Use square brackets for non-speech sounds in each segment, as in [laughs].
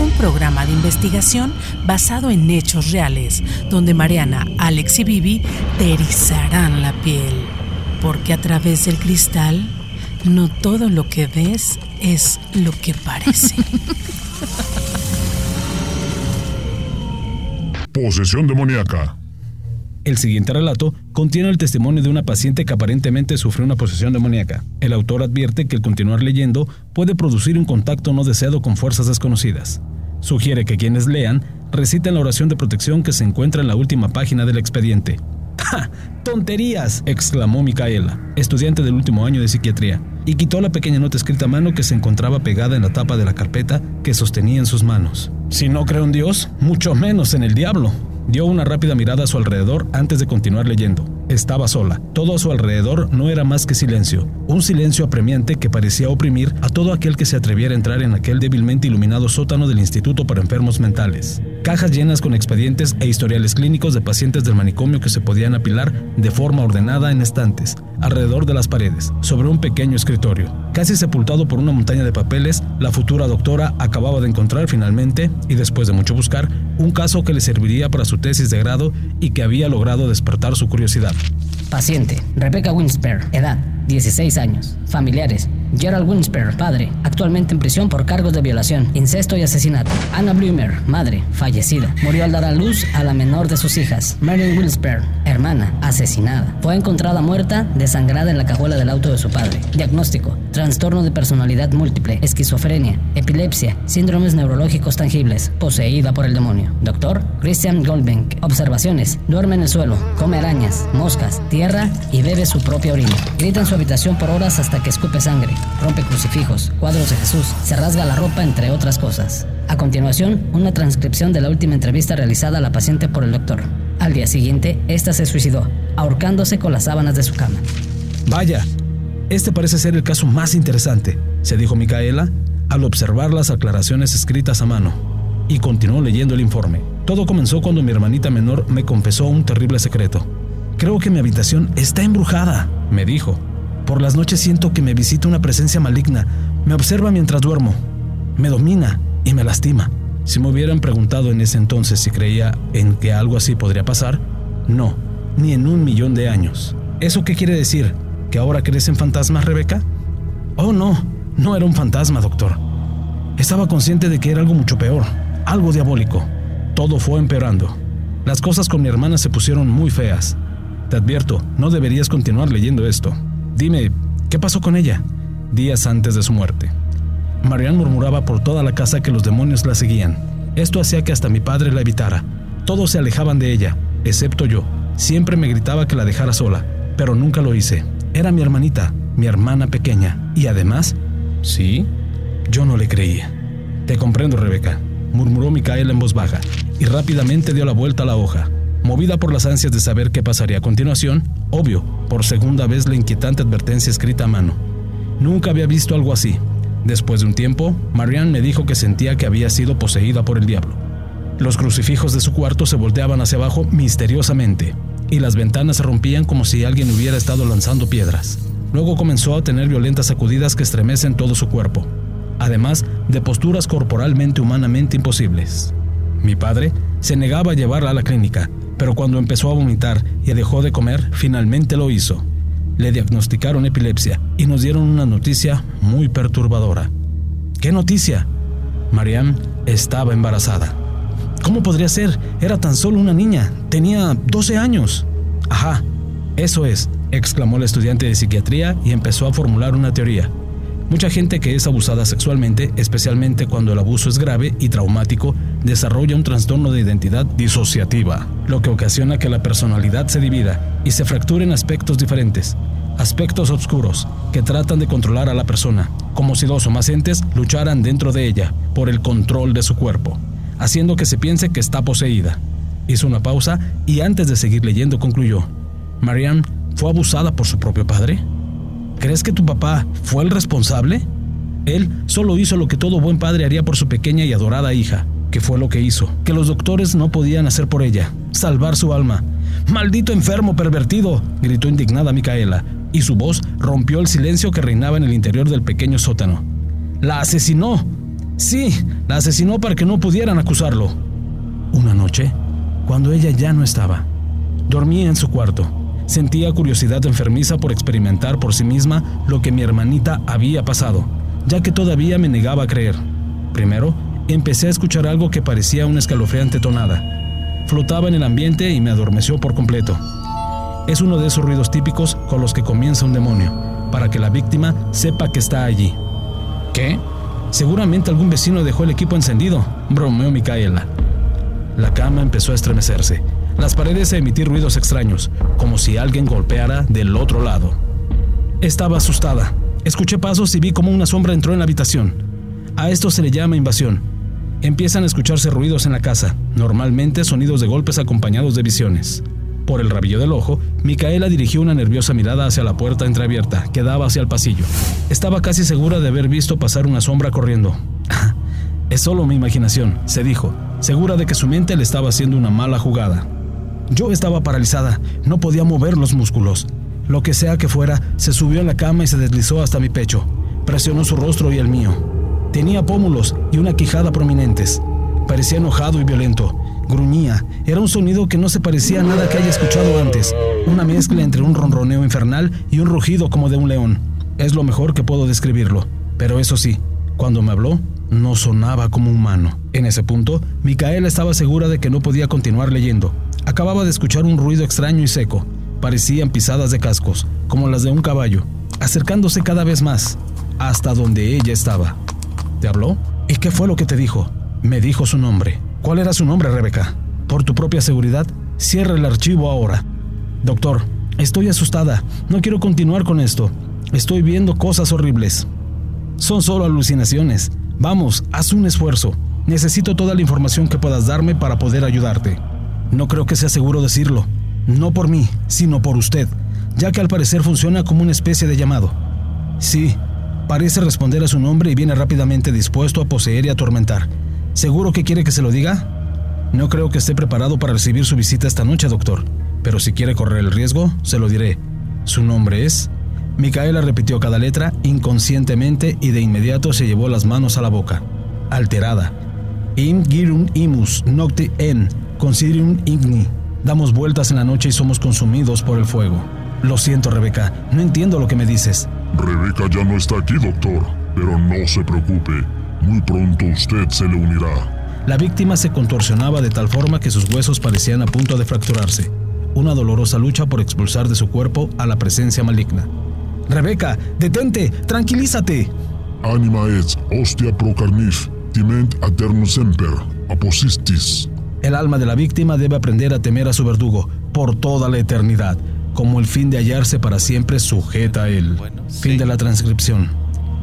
Un programa de investigación basado en hechos reales, donde Mariana, Alex y Vivi te erizarán la piel. Porque a través del cristal, no todo lo que ves es lo que parece. [laughs] Posesión demoníaca. El siguiente relato contiene el testimonio de una paciente que aparentemente sufrió una posesión demoníaca. El autor advierte que el continuar leyendo puede producir un contacto no deseado con fuerzas desconocidas. Sugiere que quienes lean reciten la oración de protección que se encuentra en la última página del expediente. ¡Ja! ¡Tonterías! exclamó Micaela, estudiante del último año de psiquiatría, y quitó la pequeña nota escrita a mano que se encontraba pegada en la tapa de la carpeta que sostenía en sus manos. Si no creo en Dios, mucho menos en el diablo. Dio una rápida mirada a su alrededor antes de continuar leyendo. Estaba sola. Todo a su alrededor no era más que silencio. Un silencio apremiante que parecía oprimir a todo aquel que se atreviera a entrar en aquel débilmente iluminado sótano del Instituto para Enfermos Mentales. Cajas llenas con expedientes e historiales clínicos de pacientes del manicomio que se podían apilar de forma ordenada en estantes, alrededor de las paredes, sobre un pequeño escritorio. Casi sepultado por una montaña de papeles, la futura doctora acababa de encontrar finalmente, y después de mucho buscar, un caso que le serviría para su tesis de grado y que había logrado despertar su curiosidad. Paciente, Rebecca Winsper, edad, 16 años. Familiares, Gerald Winsper, padre, actualmente en prisión por cargos de violación, incesto y asesinato. Anna Blümer, madre, fallecida. Murió al dar a luz a la menor de sus hijas. Marion Winsper, hermana, asesinada. Fue encontrada muerta, desangrada en la cajuela del auto de su padre. Diagnóstico, trastorno de personalidad múltiple, esquizofrenia, epilepsia, síndromes neurológicos tangibles, poseída por el demonio. Doctor, Christian Goldbank. Observaciones, duerme en el suelo, come arañas, moscas, tierra y bebe su propia orina. Grita en su habitación por horas hasta que escupe sangre rompe crucifijos, cuadros de Jesús, se rasga la ropa, entre otras cosas. A continuación, una transcripción de la última entrevista realizada a la paciente por el doctor. Al día siguiente, esta se suicidó, ahorcándose con las sábanas de su cama. Vaya, este parece ser el caso más interesante, se dijo Micaela al observar las aclaraciones escritas a mano, y continuó leyendo el informe. Todo comenzó cuando mi hermanita menor me confesó un terrible secreto. Creo que mi habitación está embrujada, me dijo. Por las noches siento que me visita una presencia maligna, me observa mientras duermo, me domina y me lastima. Si me hubieran preguntado en ese entonces si creía en que algo así podría pasar, no, ni en un millón de años. ¿Eso qué quiere decir? ¿Que ahora crees en fantasmas, Rebeca? Oh, no, no era un fantasma, doctor. Estaba consciente de que era algo mucho peor, algo diabólico. Todo fue empeorando. Las cosas con mi hermana se pusieron muy feas. Te advierto, no deberías continuar leyendo esto. Dime, ¿qué pasó con ella? Días antes de su muerte. Marianne murmuraba por toda la casa que los demonios la seguían. Esto hacía que hasta mi padre la evitara. Todos se alejaban de ella, excepto yo. Siempre me gritaba que la dejara sola, pero nunca lo hice. Era mi hermanita, mi hermana pequeña. Y además, sí, yo no le creía. Te comprendo, Rebeca, murmuró Micaela en voz baja, y rápidamente dio la vuelta a la hoja. Movida por las ansias de saber qué pasaría a continuación, obvio, por segunda vez la inquietante advertencia escrita a mano. Nunca había visto algo así. Después de un tiempo, Marianne me dijo que sentía que había sido poseída por el diablo. Los crucifijos de su cuarto se volteaban hacia abajo misteriosamente, y las ventanas se rompían como si alguien hubiera estado lanzando piedras. Luego comenzó a tener violentas sacudidas que estremecen todo su cuerpo, además de posturas corporalmente humanamente imposibles. Mi padre se negaba a llevarla a la clínica, pero cuando empezó a vomitar y dejó de comer, finalmente lo hizo. Le diagnosticaron epilepsia y nos dieron una noticia muy perturbadora. ¿Qué noticia? Mariam estaba embarazada. ¿Cómo podría ser? Era tan solo una niña. Tenía 12 años. Ajá, eso es, exclamó el estudiante de psiquiatría y empezó a formular una teoría. Mucha gente que es abusada sexualmente, especialmente cuando el abuso es grave y traumático, desarrolla un trastorno de identidad disociativa, lo que ocasiona que la personalidad se divida y se fracture en aspectos diferentes. aspectos oscuros que tratan de controlar a la persona, como si dos o más entes lucharan dentro de ella por el control de su cuerpo, haciendo que se piense que está poseída. Hizo una pausa y antes de seguir leyendo concluyó, Marianne fue abusada por su propio padre. ¿Crees que tu papá fue el responsable? Él solo hizo lo que todo buen padre haría por su pequeña y adorada hija, que fue lo que hizo, que los doctores no podían hacer por ella, salvar su alma. ¡Maldito enfermo pervertido! gritó indignada Micaela, y su voz rompió el silencio que reinaba en el interior del pequeño sótano. ¡La asesinó! Sí, la asesinó para que no pudieran acusarlo. Una noche, cuando ella ya no estaba, dormía en su cuarto. Sentía curiosidad enfermiza por experimentar por sí misma lo que mi hermanita había pasado, ya que todavía me negaba a creer. Primero, empecé a escuchar algo que parecía una escalofriante tonada. Flotaba en el ambiente y me adormeció por completo. Es uno de esos ruidos típicos con los que comienza un demonio, para que la víctima sepa que está allí. ¿Qué? Seguramente algún vecino dejó el equipo encendido, bromeó Micaela. La cama empezó a estremecerse, las paredes a emitir ruidos extraños, como si alguien golpeara del otro lado. Estaba asustada. Escuché pasos y vi como una sombra entró en la habitación. A esto se le llama invasión. Empiezan a escucharse ruidos en la casa, normalmente sonidos de golpes acompañados de visiones. Por el rabillo del ojo, Micaela dirigió una nerviosa mirada hacia la puerta entreabierta que daba hacia el pasillo. Estaba casi segura de haber visto pasar una sombra corriendo. [laughs] es solo mi imaginación, se dijo, segura de que su mente le estaba haciendo una mala jugada. Yo estaba paralizada, no podía mover los músculos. Lo que sea que fuera, se subió a la cama y se deslizó hasta mi pecho. Presionó su rostro y el mío. Tenía pómulos y una quijada prominentes. Parecía enojado y violento gruñía. Era un sonido que no se parecía a nada que haya escuchado antes. Una mezcla entre un ronroneo infernal y un rugido como de un león. Es lo mejor que puedo describirlo. Pero eso sí, cuando me habló, no sonaba como humano. En ese punto, Micaela estaba segura de que no podía continuar leyendo. Acababa de escuchar un ruido extraño y seco. Parecían pisadas de cascos, como las de un caballo, acercándose cada vez más, hasta donde ella estaba. ¿Te habló? ¿Y qué fue lo que te dijo? Me dijo su nombre. ¿Cuál era su nombre, Rebeca? Por tu propia seguridad, cierra el archivo ahora. Doctor, estoy asustada. No quiero continuar con esto. Estoy viendo cosas horribles. Son solo alucinaciones. Vamos, haz un esfuerzo. Necesito toda la información que puedas darme para poder ayudarte. No creo que sea seguro decirlo. No por mí, sino por usted, ya que al parecer funciona como una especie de llamado. Sí, parece responder a su nombre y viene rápidamente dispuesto a poseer y atormentar. ¿Seguro que quiere que se lo diga? No creo que esté preparado para recibir su visita esta noche, doctor, pero si quiere correr el riesgo, se lo diré. Su nombre es... Micaela repitió cada letra inconscientemente y de inmediato se llevó las manos a la boca, alterada. Im girum imus nocti en considerium igni. Damos vueltas en la noche y somos consumidos por el fuego. Lo siento, Rebeca, no entiendo lo que me dices. Rebeca ya no está aquí, doctor, pero no se preocupe. Muy pronto usted se le unirá. La víctima se contorsionaba de tal forma que sus huesos parecían a punto de fracturarse. Una dolorosa lucha por expulsar de su cuerpo a la presencia maligna. Rebeca, detente, tranquilízate. Anima et hostia pro carnif, timent aeternum semper, aposistis. El alma de la víctima debe aprender a temer a su verdugo por toda la eternidad, como el fin de hallarse para siempre sujeta a él. Fin de la transcripción.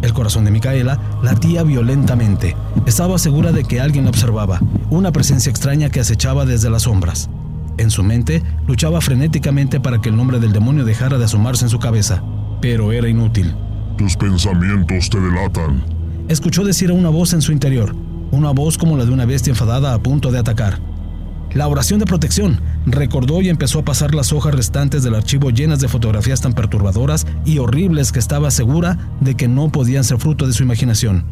El corazón de Micaela latía violentamente. Estaba segura de que alguien la observaba, una presencia extraña que acechaba desde las sombras. En su mente luchaba frenéticamente para que el nombre del demonio dejara de asomarse en su cabeza, pero era inútil. Tus pensamientos te delatan. Escuchó decir a una voz en su interior, una voz como la de una bestia enfadada a punto de atacar. La oración de protección. Recordó y empezó a pasar las hojas restantes del archivo llenas de fotografías tan perturbadoras y horribles que estaba segura de que no podían ser fruto de su imaginación.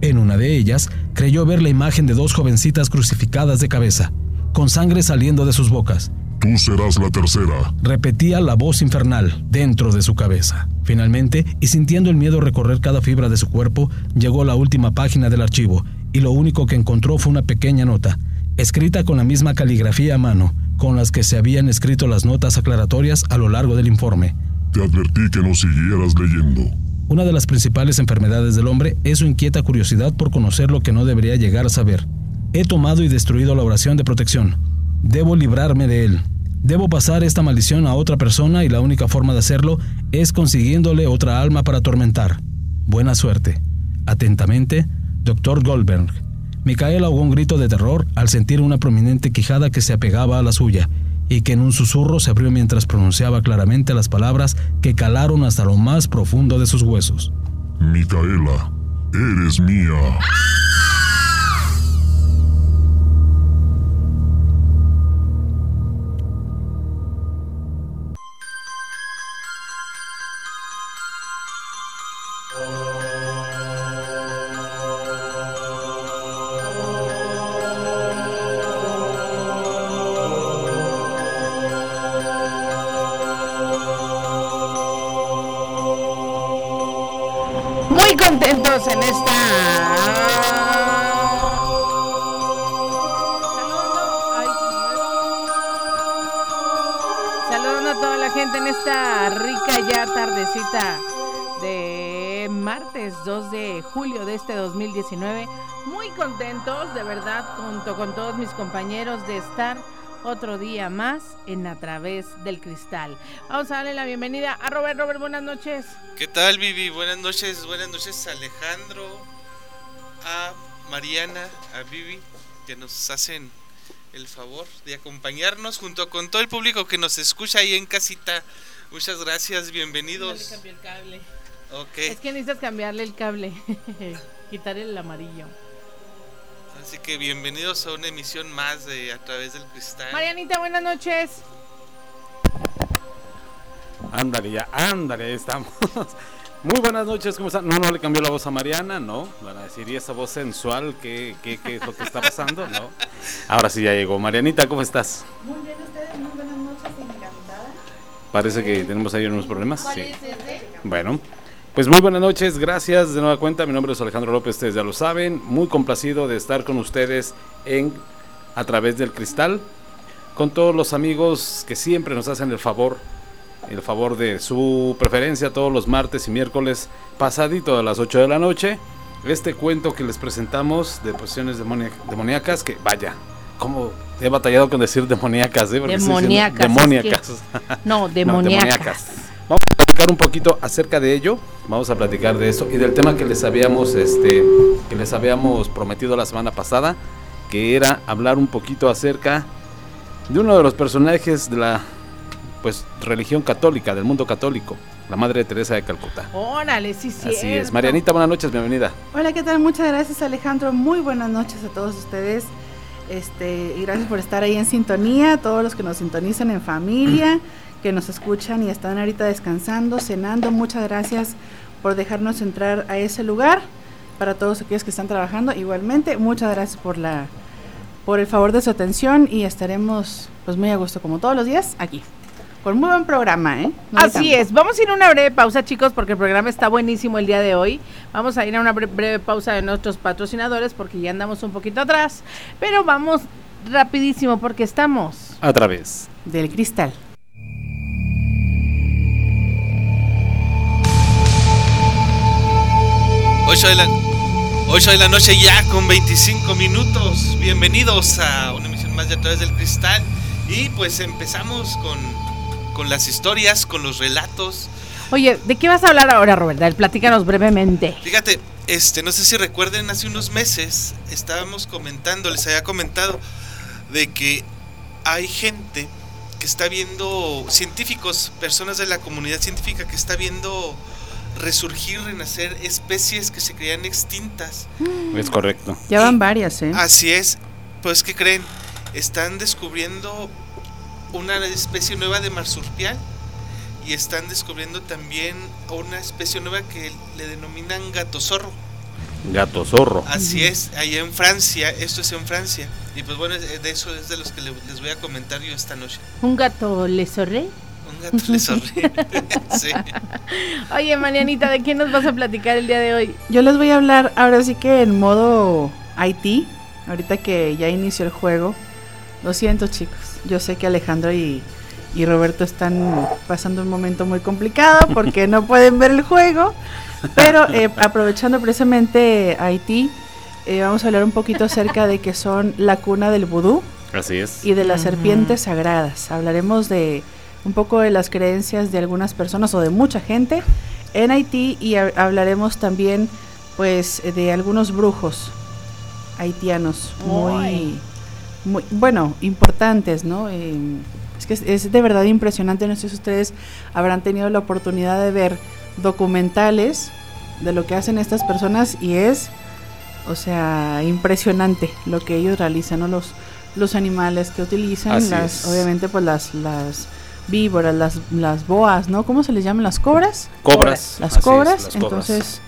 En una de ellas, creyó ver la imagen de dos jovencitas crucificadas de cabeza, con sangre saliendo de sus bocas. Tú serás la tercera. Repetía la voz infernal dentro de su cabeza. Finalmente, y sintiendo el miedo recorrer cada fibra de su cuerpo, llegó a la última página del archivo, y lo único que encontró fue una pequeña nota escrita con la misma caligrafía a mano con las que se habían escrito las notas aclaratorias a lo largo del informe. Te advertí que no siguieras leyendo. Una de las principales enfermedades del hombre es su inquieta curiosidad por conocer lo que no debería llegar a saber. He tomado y destruido la oración de protección. Debo librarme de él. Debo pasar esta maldición a otra persona y la única forma de hacerlo es consiguiéndole otra alma para atormentar. Buena suerte. Atentamente, Dr. Goldberg. Micaela ahogó un grito de terror al sentir una prominente quijada que se apegaba a la suya y que en un susurro se abrió mientras pronunciaba claramente las palabras que calaron hasta lo más profundo de sus huesos. Micaela, eres mía. Contentos, de verdad, junto con todos mis compañeros de estar otro día más en A través del cristal. Vamos a darle la bienvenida a Robert. Robert, buenas noches. ¿Qué tal, Vivi? Buenas noches, buenas noches, Alejandro, a Mariana, a Vivi, que nos hacen el favor de acompañarnos junto con todo el público que nos escucha ahí en casita. Muchas gracias, No le bienvenidos. el cable. Ok, Es que necesitas cambiarle el cable. [laughs] Quitar el amarillo. Así que bienvenidos a una emisión más de A través del cristal. Marianita, buenas noches. Ándale, ya, ándale, ahí estamos. [laughs] Muy buenas noches, ¿cómo están? No, no le cambió la voz a Mariana, no. Van a decir, ¿y esa voz sensual? ¿Qué, qué, qué es lo que está pasando? No. Ahora sí ya llegó. Marianita, ¿cómo estás? Muy bien, ustedes, muy buenas noches, encantada. Parece que tenemos ahí unos problemas. Sí. Bueno, pues muy buenas noches, gracias de nueva cuenta. Mi nombre es Alejandro López, ustedes ya lo saben. Muy complacido de estar con ustedes en A través del cristal, con todos los amigos que siempre nos hacen el favor, el favor de su preferencia todos los martes y miércoles, pasadito a las 8 de la noche. Este cuento que les presentamos de demonia- demoníacas, que vaya, como he batallado con decir demoníacas, ¿eh? Diciendo Demoníacas, es Demoníacas. No, [laughs] No, demoníacas. Vamos a platicar un poquito acerca de ello. Vamos a platicar de eso y del tema que les habíamos, este, que les habíamos prometido la semana pasada, que era hablar un poquito acerca de uno de los personajes de la, pues, religión católica, del mundo católico, la Madre Teresa de Calcuta. Órale, sí, sí. Así es. Marianita, buenas noches, bienvenida. Hola, ¿qué tal? Muchas gracias, Alejandro. Muy buenas noches a todos ustedes. Este, y gracias por estar ahí en sintonía, todos los que nos sintonizan en familia, que nos escuchan y están ahorita descansando, cenando. Muchas gracias por dejarnos entrar a ese lugar. Para todos aquellos que están trabajando, igualmente, muchas gracias por la por el favor de su atención y estaremos pues muy a gusto como todos los días aquí. Con muy buen programa, ¿eh? No Así es, vamos a ir a una breve pausa chicos porque el programa está buenísimo el día de hoy. Vamos a ir a una bre- breve pausa de nuestros patrocinadores porque ya andamos un poquito atrás, pero vamos rapidísimo porque estamos A través. Del cristal. Ocho de la, 8 de la noche ya con 25 minutos. Bienvenidos a una emisión más de A través del cristal. Y pues empezamos con, con las historias, con los relatos. Oye, ¿de qué vas a hablar ahora, Roberta? Platícanos brevemente. Fíjate, este, no sé si recuerden, hace unos meses estábamos comentando, les había comentado de que hay gente que está viendo, científicos, personas de la comunidad científica que está viendo resurgir, renacer especies que se creían extintas. Es correcto. Ya van varias, ¿eh? Así es, pues ¿qué creen? Están descubriendo una especie nueva de marsupial y están descubriendo también una especie nueva que le denominan gato zorro. Gato zorro. Así es, allá en Francia, esto es en Francia. Y pues bueno, de eso es de los que le- les voy a comentar yo esta noche. ¿Un gato le sorré? Un gato [laughs] le sonríe. sí. Oye, Marianita, ¿de qué nos vas a platicar el día de hoy? Yo les voy a hablar ahora sí que en modo IT, ahorita que ya inició el juego. Lo siento chicos, yo sé que Alejandro y, y Roberto están pasando un momento muy complicado porque no pueden ver el juego, pero eh, aprovechando precisamente Haití, eh, vamos a hablar un poquito acerca de que son la cuna del vudú. Así es. y de las serpientes sagradas. Hablaremos de un poco de las creencias de algunas personas o de mucha gente en Haití y ha- hablaremos también pues de algunos brujos haitianos muy, muy bueno, importantes, ¿no? Eh, es que es, es de verdad impresionante, no sé si ustedes habrán tenido la oportunidad de ver documentales de lo que hacen estas personas y es o sea, impresionante lo que ellos realizan, ¿no? Los, los animales que utilizan, Así las, es. obviamente, pues las, las víboras, las, las boas, ¿no? ¿Cómo se les llaman? ¿Las cobras? Cobras. Las es, cobras. cobras.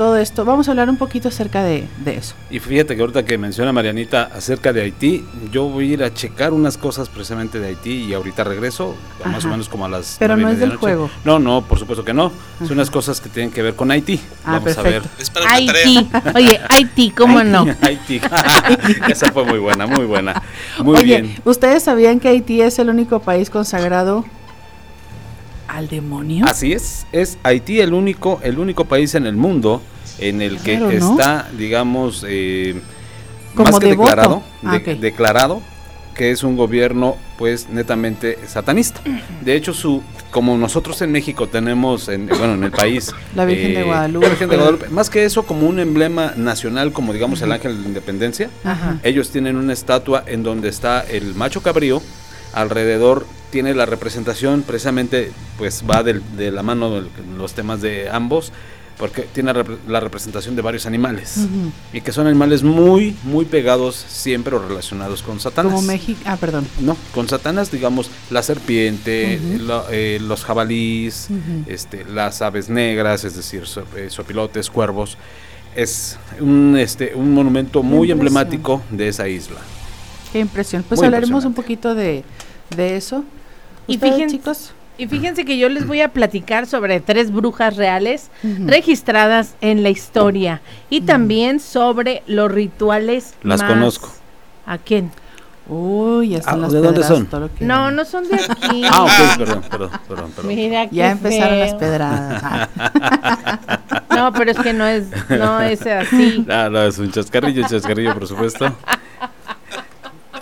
Todo esto, vamos a hablar un poquito acerca de, de eso. Y fíjate que ahorita que menciona Marianita acerca de Haití, yo voy a ir a checar unas cosas precisamente de Haití y ahorita regreso, más o menos como a las. Pero no es del noche. juego. No, no, por supuesto que no. Son unas cosas que tienen que ver con Haití. Ah, Vamos perfecto. Es para una Haití. Oye, Haití, ¿cómo no? a [laughs] ver. Haití. [laughs] Esa fue muy buena, muy buena. Muy Oye, bien. ¿ustedes sabían que Haití es el único país consagrado al demonio? Así es, es Haití el único, el único país en el mundo en el que está, digamos, eh, Como más que devoto. declarado, Ah, de- declarado que es un gobierno, pues, netamente satanista. De hecho, su, como nosotros en México tenemos, en, bueno, en el país, [laughs] La Virgen de Guadalupe. la Virgen de Guadalupe, más que eso, como un emblema nacional, como digamos el Ángel de la Independencia, ellos tienen una estatua en donde está el macho cabrío, alrededor tiene la representación, precisamente pues va del- de la mano de los temas de ambos, porque tiene la representación de varios animales, y que son animales muy, muy pegados siempre o relacionados con Satanás. Como México. Ah, perdón. No, con Satanás, digamos, la serpiente, lo- eh, los jabalís, este, las aves negras, es decir, so- eh, sopilotes, cuervos. Es un, este, un monumento muy emblemático de esa isla. Qué impresión. Pues Muy hablaremos un poquito de, de eso. Y ¿Ustedes, fíjense- chicos. Y fíjense que yo les voy a platicar sobre tres brujas reales registradas en la historia y también sobre los rituales. Las más- conozco. ¿A quién? Uy, ya están Ah, las ¿de dónde pedradas, son? No, no son de [laughs] aquí. Ah, ok, perdón, perdón, perdón. perdón. Mira qué Ya empezaron las pedradas. [laughs] No, pero es que no es, no es así. [laughs] Ah, no, es un chascarrillo, un chascarrillo, por supuesto.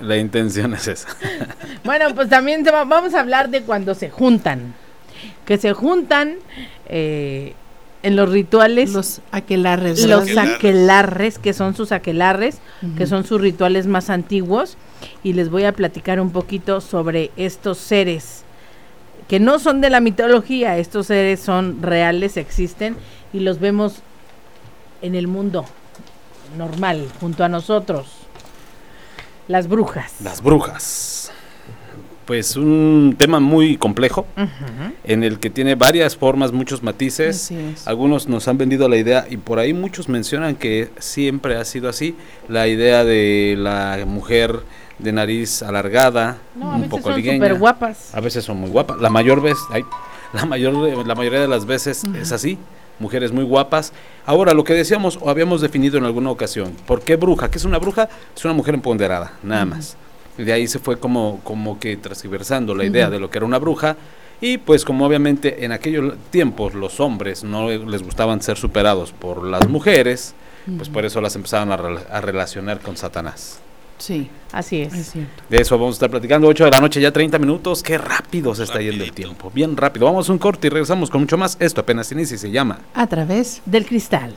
La intención es esa. [laughs] Bueno, pues también va- vamos a hablar de cuando se juntan. Que se juntan eh, en los rituales. Los aquelarres. ¿verdad? los Aquelarres. aquelarres, que son sus aquelarres, que son sus rituales más antiguos, y les voy a platicar un poquito sobre estos seres, que no son de la mitología, estos seres son reales, existen, y los vemos en el mundo normal, junto a nosotros. Las brujas. Las brujas. Pues un tema muy complejo, en el que tiene varias formas, muchos matices. Algunos nos han vendido la idea y por ahí muchos mencionan que siempre ha sido así, la idea de la mujer de nariz alargada, No, a un poco son ligueña. súper guapas. A veces son muy guapas. La mayor vez, ay, la mayor la mayoría de las veces es así. Mujeres muy guapas. Ahora, lo que decíamos o habíamos definido en alguna ocasión, ¿por qué bruja? ¿Qué es una bruja? Es una mujer empoderada, nada más. Y de ahí se fue como, como que transversando la idea de lo que era una bruja. Y pues como obviamente en aquellos tiempos los hombres no les gustaban ser superados por las mujeres, pues por eso las empezaban a, rela- a relacionar con Satanás. Sí, Así es es. cierto. De eso vamos a estar platicando. 8 de la noche, ya 30 minutos. Qué rápido se está yendo el tiempo. Bien rápido. Vamos a un corte y regresamos con mucho más. Esto apenas inicia y se llama. A través Del cristal.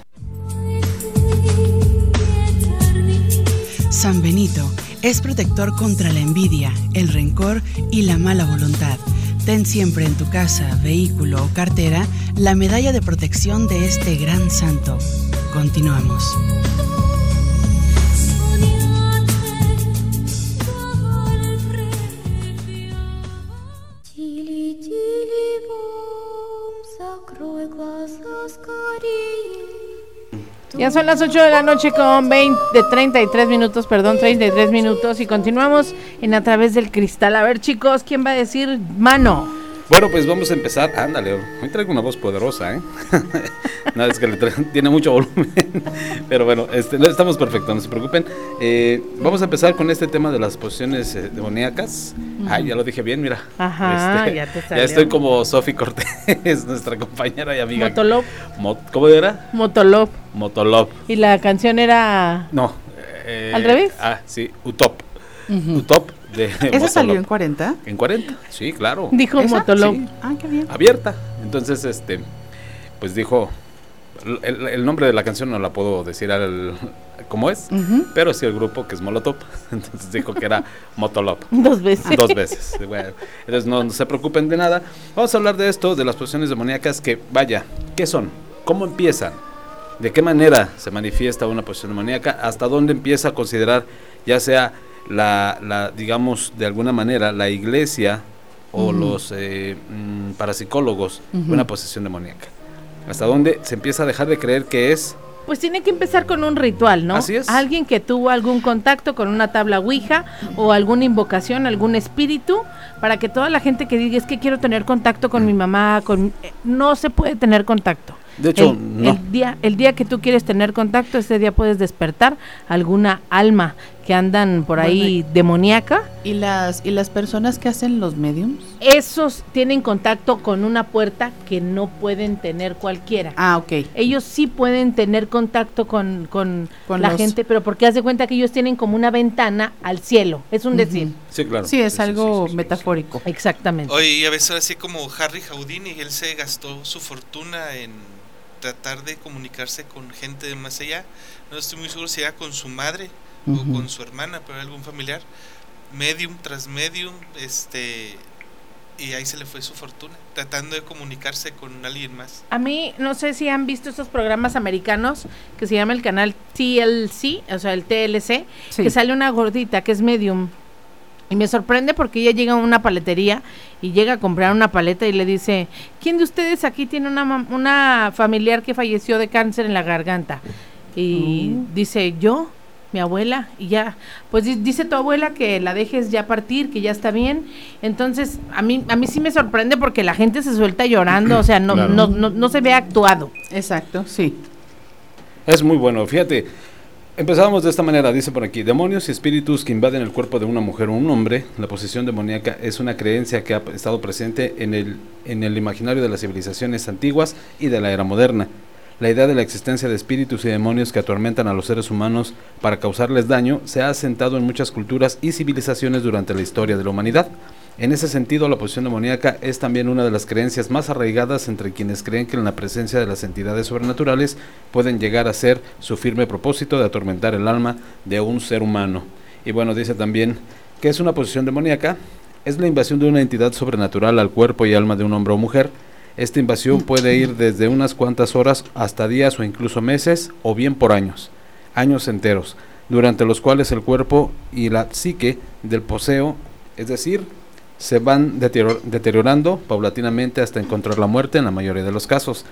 San Benito es protector contra la envidia, el rencor y la mala voluntad. Ten siempre en tu casa, vehículo o cartera la medalla de protección de este gran santo. Continuamos. Ya son las 8 de la noche con 20, de 33 minutos, perdón, 33 minutos y continuamos en A través del cristal. A ver chicos, ¿quién va a decir mano? Bueno, pues vamos a empezar. Ándale, hoy traigo una voz poderosa, ¿eh? [laughs] no, es que le tiene mucho volumen. [laughs] Pero bueno, este, estamos perfectos, no se preocupen. Eh, vamos a empezar con este tema de las posiciones eh, demoníacas. Ay, ya lo dije bien, mira. Ajá, Este, ya te [laughs] Ya salió. estoy como Sofi Cortés, nuestra compañera y amiga. Motolop, Mo- ¿Cómo era? Motolop. Motolop. Y la canción era... No. eh, ¿Al revés? Ah, sí, Utop. top de ¿Ese Motolop. salió en 40? En 40, sí, claro. Dijo ¿Esa? Motolop. Sí. Ah, qué bien. abierta. Entonces, este, pues dijo, el, el nombre de la canción no la puedo decir al, como es, pero sí el grupo que es Molotov. [laughs] Entonces dijo que era Motolop. [laughs] Dos veces. Dos veces. Bueno, entonces no, no se preocupen de nada. Vamos a hablar de esto, de las posesiones demoníacas que, vaya, ¿qué son? ¿Cómo empiezan? ¿De qué manera se manifiesta una posesión demoníaca? ¿Hasta dónde empieza a considerar ya sea la, la digamos, de alguna manera, la iglesia o los eh, mm, parapsicólogos una posesión demoníaca? ¿Hasta dónde se empieza a dejar de creer que es Pues tiene que empezar con un ritual, ¿no? Así es. Alguien que tuvo algún contacto con una tabla Ouija o alguna invocación, algún espíritu, para que toda la gente que diga es que quiero tener contacto con mi mamá, con eh, no se puede tener contacto. De hecho, el, no. el día, el día que tú quieres tener contacto, ese día puedes despertar alguna alma que andan por ahí demoníaca. ¿Y las, ¿Y las personas que hacen los mediums? Esos tienen contacto con una puerta que no pueden tener cualquiera. Ah, ok. ellos sí pueden tener contacto con, con, Con la los- gente, pero porque haz de cuenta que ellos tienen como una ventana al cielo. Es un decir. Sí, claro. Sí, es sí, algo sí, sí. metafórico. Exactamente. Oye, y a veces así como Harry Houdini, él se gastó su fortuna en tratar de comunicarse con gente de más allá. No estoy muy seguro si era con su madre O con su hermana, pero algún familiar. Medium tras medium, este. Y ahí se le fue su fortuna, tratando de comunicarse con alguien más. A mí, no sé si han visto estos programas americanos que se llama el canal TLC, o sea, el TLC, Sí. que sale una gordita que es medium. Y me sorprende porque ella llega a una paletería y llega a comprar una paleta y le dice, ¿quién de ustedes aquí tiene una, una familiar que falleció de cáncer en la garganta? Y dice, yo, mi abuela, y ya, pues di- dice tu abuela que la dejes ya partir, que ya está bien. Entonces, a mí, a mí sí me sorprende porque la gente se suelta llorando, o sea, no, Claro. no, no, no se ve actuado. Exacto, sí. Es muy bueno, fíjate. Empezábamos de esta manera, dice por aquí, demonios y espíritus que invaden el cuerpo de una mujer o un hombre. La posesión demoníaca es una creencia que ha estado presente en el, en el imaginario de las civilizaciones antiguas y de la era moderna. La idea de la existencia de espíritus y demonios que atormentan a los seres humanos para causarles daño se ha asentado en muchas culturas y civilizaciones durante la historia de la humanidad. En ese sentido, la posesión demoníaca es también una de las creencias más arraigadas entre quienes creen que en la presencia de las entidades sobrenaturales pueden llegar a ser su firme propósito de atormentar el alma de un ser humano. Y bueno, dice también que es una posesión demoníaca, es la invasión de una entidad sobrenatural al cuerpo y alma de un hombre o mujer. Esta invasión puede ir desde unas cuantas horas hasta días o incluso meses o bien por años, años enteros, durante los cuales el cuerpo y la psique del poseo, es decir, se van deterior- deteriorando paulatinamente hasta encontrar la muerte en la mayoría de los casos.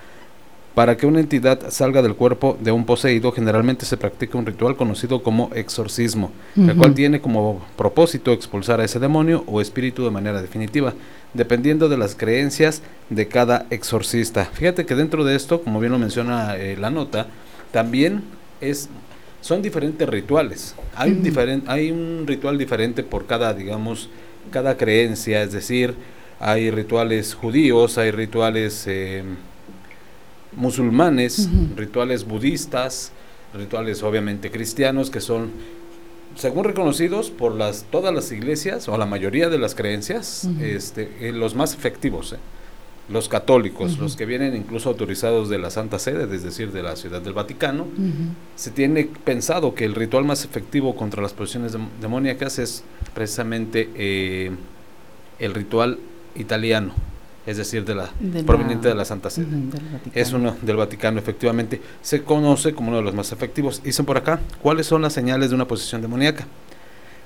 Para que una entidad salga del cuerpo de un poseído, generalmente se practica un ritual conocido como exorcismo, el cual tiene como propósito expulsar a ese demonio o espíritu de manera definitiva, dependiendo de las creencias de cada exorcista. Fíjate que dentro de esto, como bien lo menciona eh, la nota, también es son diferentes rituales. Hay un diferen- hay un ritual diferente por cada, digamos, cada creencia, es decir, hay rituales judíos, hay rituales eh, musulmanes, rituales budistas, rituales obviamente cristianos que son según reconocidos por las todas las iglesias o la mayoría de las creencias, este, eh, los más efectivos, ¿eh? los católicos, los que vienen incluso autorizados de la Santa Sede, es decir, de la Ciudad del Vaticano, se tiene pensado que el ritual más efectivo contra las posesiones dem- demoníacas es precisamente eh, el ritual italiano, es decir, de la, De la- proveniente de la Santa Sede. Es uno del Vaticano, efectivamente. Se conoce como uno de los más efectivos. Dicen por acá, ¿cuáles son las señales de una posesión demoníaca?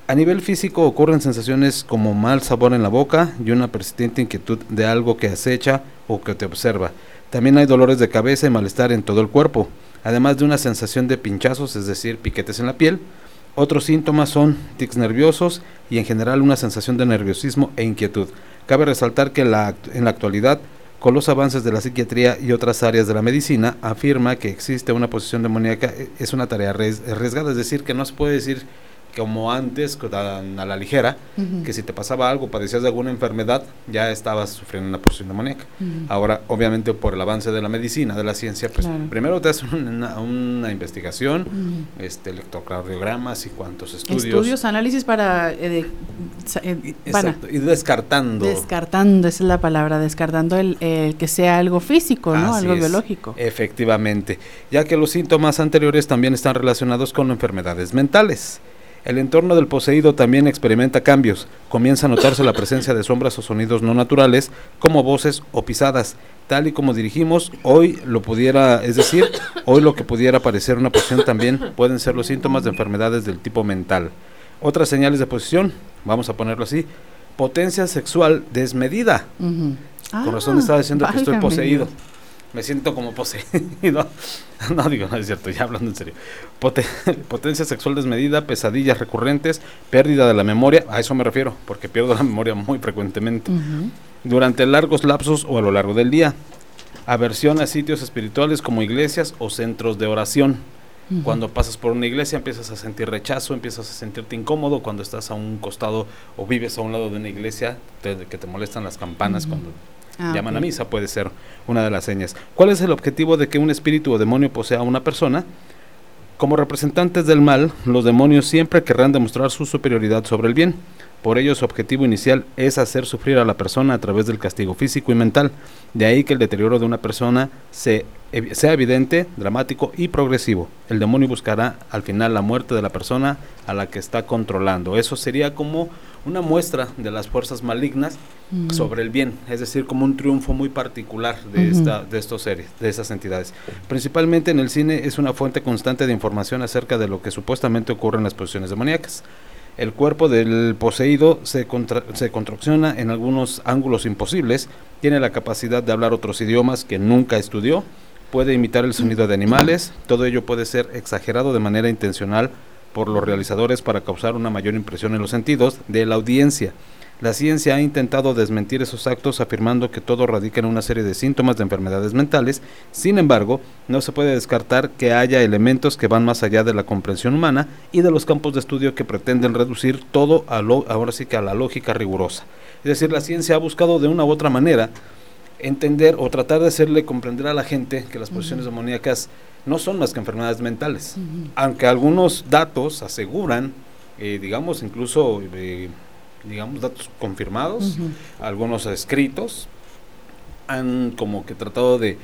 A nivel físico ocurren sensaciones como mal sabor en la boca y una persistente inquietud de algo que acecha o que te observa. También hay dolores de cabeza y malestar en todo el cuerpo, además de una sensación de pinchazos, es decir, piquetes en la piel. Otros síntomas son tics nerviosos y en general una sensación de nerviosismo e inquietud. Cabe resaltar que la en la actualidad, con los avances de la psiquiatría y otras áreas de la medicina, afirma que existe una posesión demoníaca, eh, es una tarea arries- arriesgada, es decir, que no se puede decir como antes, a la ligera, Ujú. que si te pasaba algo, padecías de alguna enfermedad, ya estabas sufriendo una posesión demoníaca. Ujú. Ahora, obviamente, por el avance de la medicina, de la ciencia, pues Claro. primero te hacen una, una investigación, Ujú. este, electrocardiogramas y cuantos estudios. Estudios, análisis para... eh, de- eh, Exacto, y descartando. descartando, esa es la palabra, descartando el, el que sea algo físico, ¿no? Así algo es. biológico. Efectivamente, ya que los síntomas anteriores también están relacionados con enfermedades mentales. El entorno del poseído también experimenta cambios. Comienza a notarse la presencia de sombras o sonidos no naturales, como voces o pisadas. Tal y como dirigimos, hoy lo pudiera, es decir, hoy lo que pudiera parecer una posesión también pueden ser los síntomas de enfermedades del tipo mental. Otras señales de posesión, vamos a ponerlo así, potencia sexual desmedida. Con razón estaba diciendo que estoy poseído. Dios. Me siento como poseído. [laughs] No digo, no es cierto, ya hablando en serio. Pote- [laughs] potencia sexual desmedida, pesadillas recurrentes, pérdida de la memoria, a eso me refiero, porque pierdo la memoria muy frecuentemente. Durante largos lapsos o a lo largo del día. Aversión a sitios espirituales como iglesias o centros de oración. Cuando pasas por una iglesia empiezas a sentir rechazo, empiezas a sentirte incómodo cuando estás a un costado o vives a un lado de una iglesia, te- que te molestan las campanas cuando Ah, llaman a misa, puede ser una de las señas. ¿Cuál es el objetivo de que un espíritu o demonio posea a una persona? Como representantes del mal, los demonios siempre querrán demostrar su superioridad sobre el bien. Por ello, su objetivo inicial es hacer sufrir a la persona a través del castigo físico y mental. De ahí que el deterioro de una persona se- sea evidente, dramático y progresivo. El demonio buscará al final la muerte de la persona a la que está controlando. Eso sería como una muestra de las fuerzas malignas Mm. sobre el bien, es decir, como un triunfo muy particular de, esta, de estos seres, de estas entidades. Principalmente en el cine es una fuente constante de información acerca de lo que supuestamente ocurre en las posiciones demoníacas. El cuerpo del poseído se, contra- se contracciona en algunos ángulos imposibles, tiene la capacidad de hablar otros idiomas que nunca estudió, puede imitar el sonido de animales, todo ello puede ser exagerado de manera intencional por los realizadores para causar una mayor impresión en los sentidos de la audiencia. La ciencia ha intentado desmentir esos actos afirmando que todo radica en una serie de síntomas de enfermedades mentales, sin embargo, no se puede descartar que haya elementos que van más allá de la comprensión humana y de los campos de estudio que pretenden reducir todo a lo, ahora sí que a la lógica rigurosa. Es decir, la ciencia ha buscado de una u otra manera entender o tratar de hacerle comprender a la gente que las posiciones demoníacas no son más que enfermedades mentales. Aunque algunos datos aseguran, eh, digamos, incluso, eh, digamos, datos confirmados, algunos escritos, han como que tratado de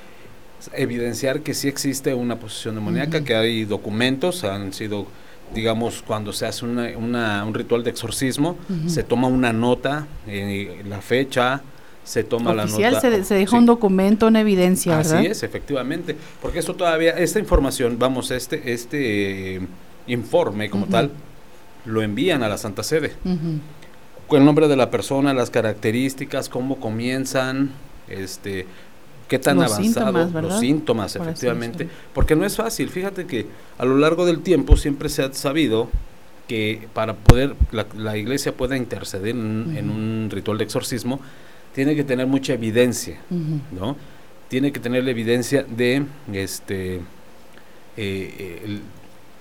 evidenciar que sí existe una posesión demoníaca, que hay documentos, han sido, digamos, cuando se hace una- una- un ritual de exorcismo, se toma una nota, eh, la fecha, se toma Oficial, la nota. se, se deja sí. un documento, una evidencia, ¿verdad? Así es, efectivamente, porque eso todavía, esta información, vamos, este, este eh, informe como tal, lo envían a la Santa Sede, el nombre de la persona, las características, cómo comienzan, este, qué tan Los avanzado, los síntomas, Por efectivamente, porque no es fácil, fíjate que a lo largo del tiempo siempre se ha sabido que para poder, la, la iglesia pueda interceder en, un ritual de exorcismo, tiene que tener mucha evidencia. ¿no? Tiene que tener la evidencia de, este, eh, eh, el-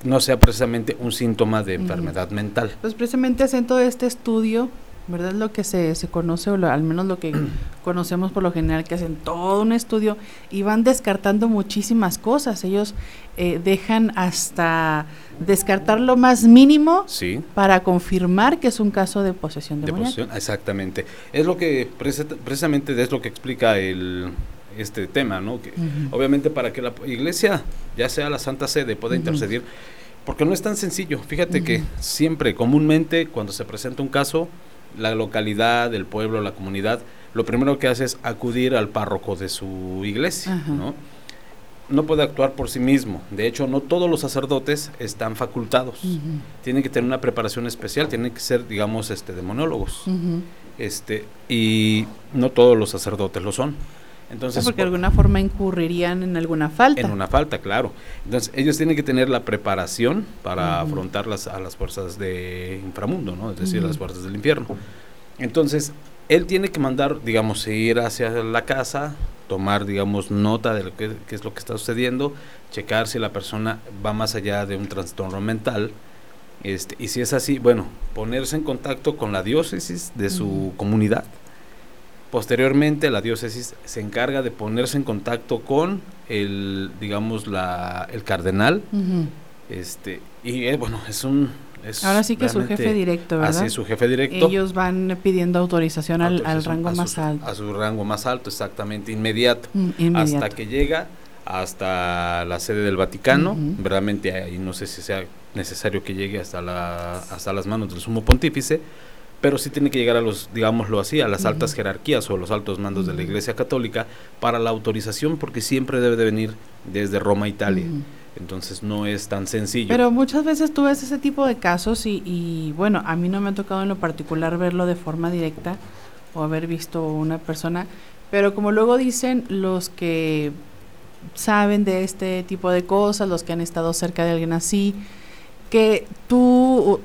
no sea precisamente un síntoma de enfermedad mental. Pues precisamente hacen todo este estudio, ¿verdad? Lo que se, se conoce, o lo- al menos lo que [clears throat] conocemos por lo general, que hacen todo un estudio y van descartando muchísimas cosas. Ellos eh, dejan hasta descartar lo más mínimo Sí, para confirmar que es un caso de posesión de demoníaca. posesión, exactamente. Es lo que precisamente es lo que explica el este tema, ¿no? Que obviamente para que la iglesia, ya sea la Santa Sede, pueda Ujú. intercedir, porque no es tan sencillo. Fíjate que siempre, comúnmente, cuando se presenta un caso, la localidad, el pueblo, la comunidad, lo primero que hace es acudir al párroco de su iglesia. ¿no? No puede actuar por sí mismo. De hecho, no todos los sacerdotes están facultados. Tienen que tener una preparación especial, tienen que ser, digamos, este, demonólogos. Este, y no todos los sacerdotes lo son. Entonces, porque de alguna forma incurrirían en alguna falta. en una falta, claro. Entonces, ellos tienen que tener la preparación para Ujú. afrontar las, a las fuerzas de inframundo, ¿no? Es decir, las fuerzas del infierno. Entonces, él tiene que mandar, digamos, ir hacia la casa, tomar, digamos, nota de lo que, es lo que está sucediendo, checar si la persona va más allá de un trastorno mental Este, y si es así, bueno, ponerse en contacto con la diócesis de su comunidad. Posteriormente, la diócesis se encarga de ponerse en contacto con el, digamos, la, el cardenal. Este, y eh, bueno, es un es Ahora sí que su jefe directo, ¿verdad? Así, su jefe directo. Ellos van pidiendo autorización al, rango a más su- alto. A su rango más alto, exactamente, inmediato. Mm, inmediato. Hasta que llega hasta la sede del Vaticano. Ujú. Verdaderamente ahí no sé si sea necesario que llegue hasta, la, hasta las manos del sumo pontífice, pero sí tiene que llegar a los, digámoslo así, a las altas jerarquías o los altos mandos de la. Iglesia Católica para la autorización, porque siempre debe de venir desde Roma, Italia. Entonces no es tan sencillo. Pero muchas veces tú ves ese tipo de casos y, y, bueno, a mí no me ha tocado en lo particular verlo de forma directa o haber visto una persona, pero como luego dicen los que saben de este tipo de cosas, los que han estado cerca de alguien así, que tú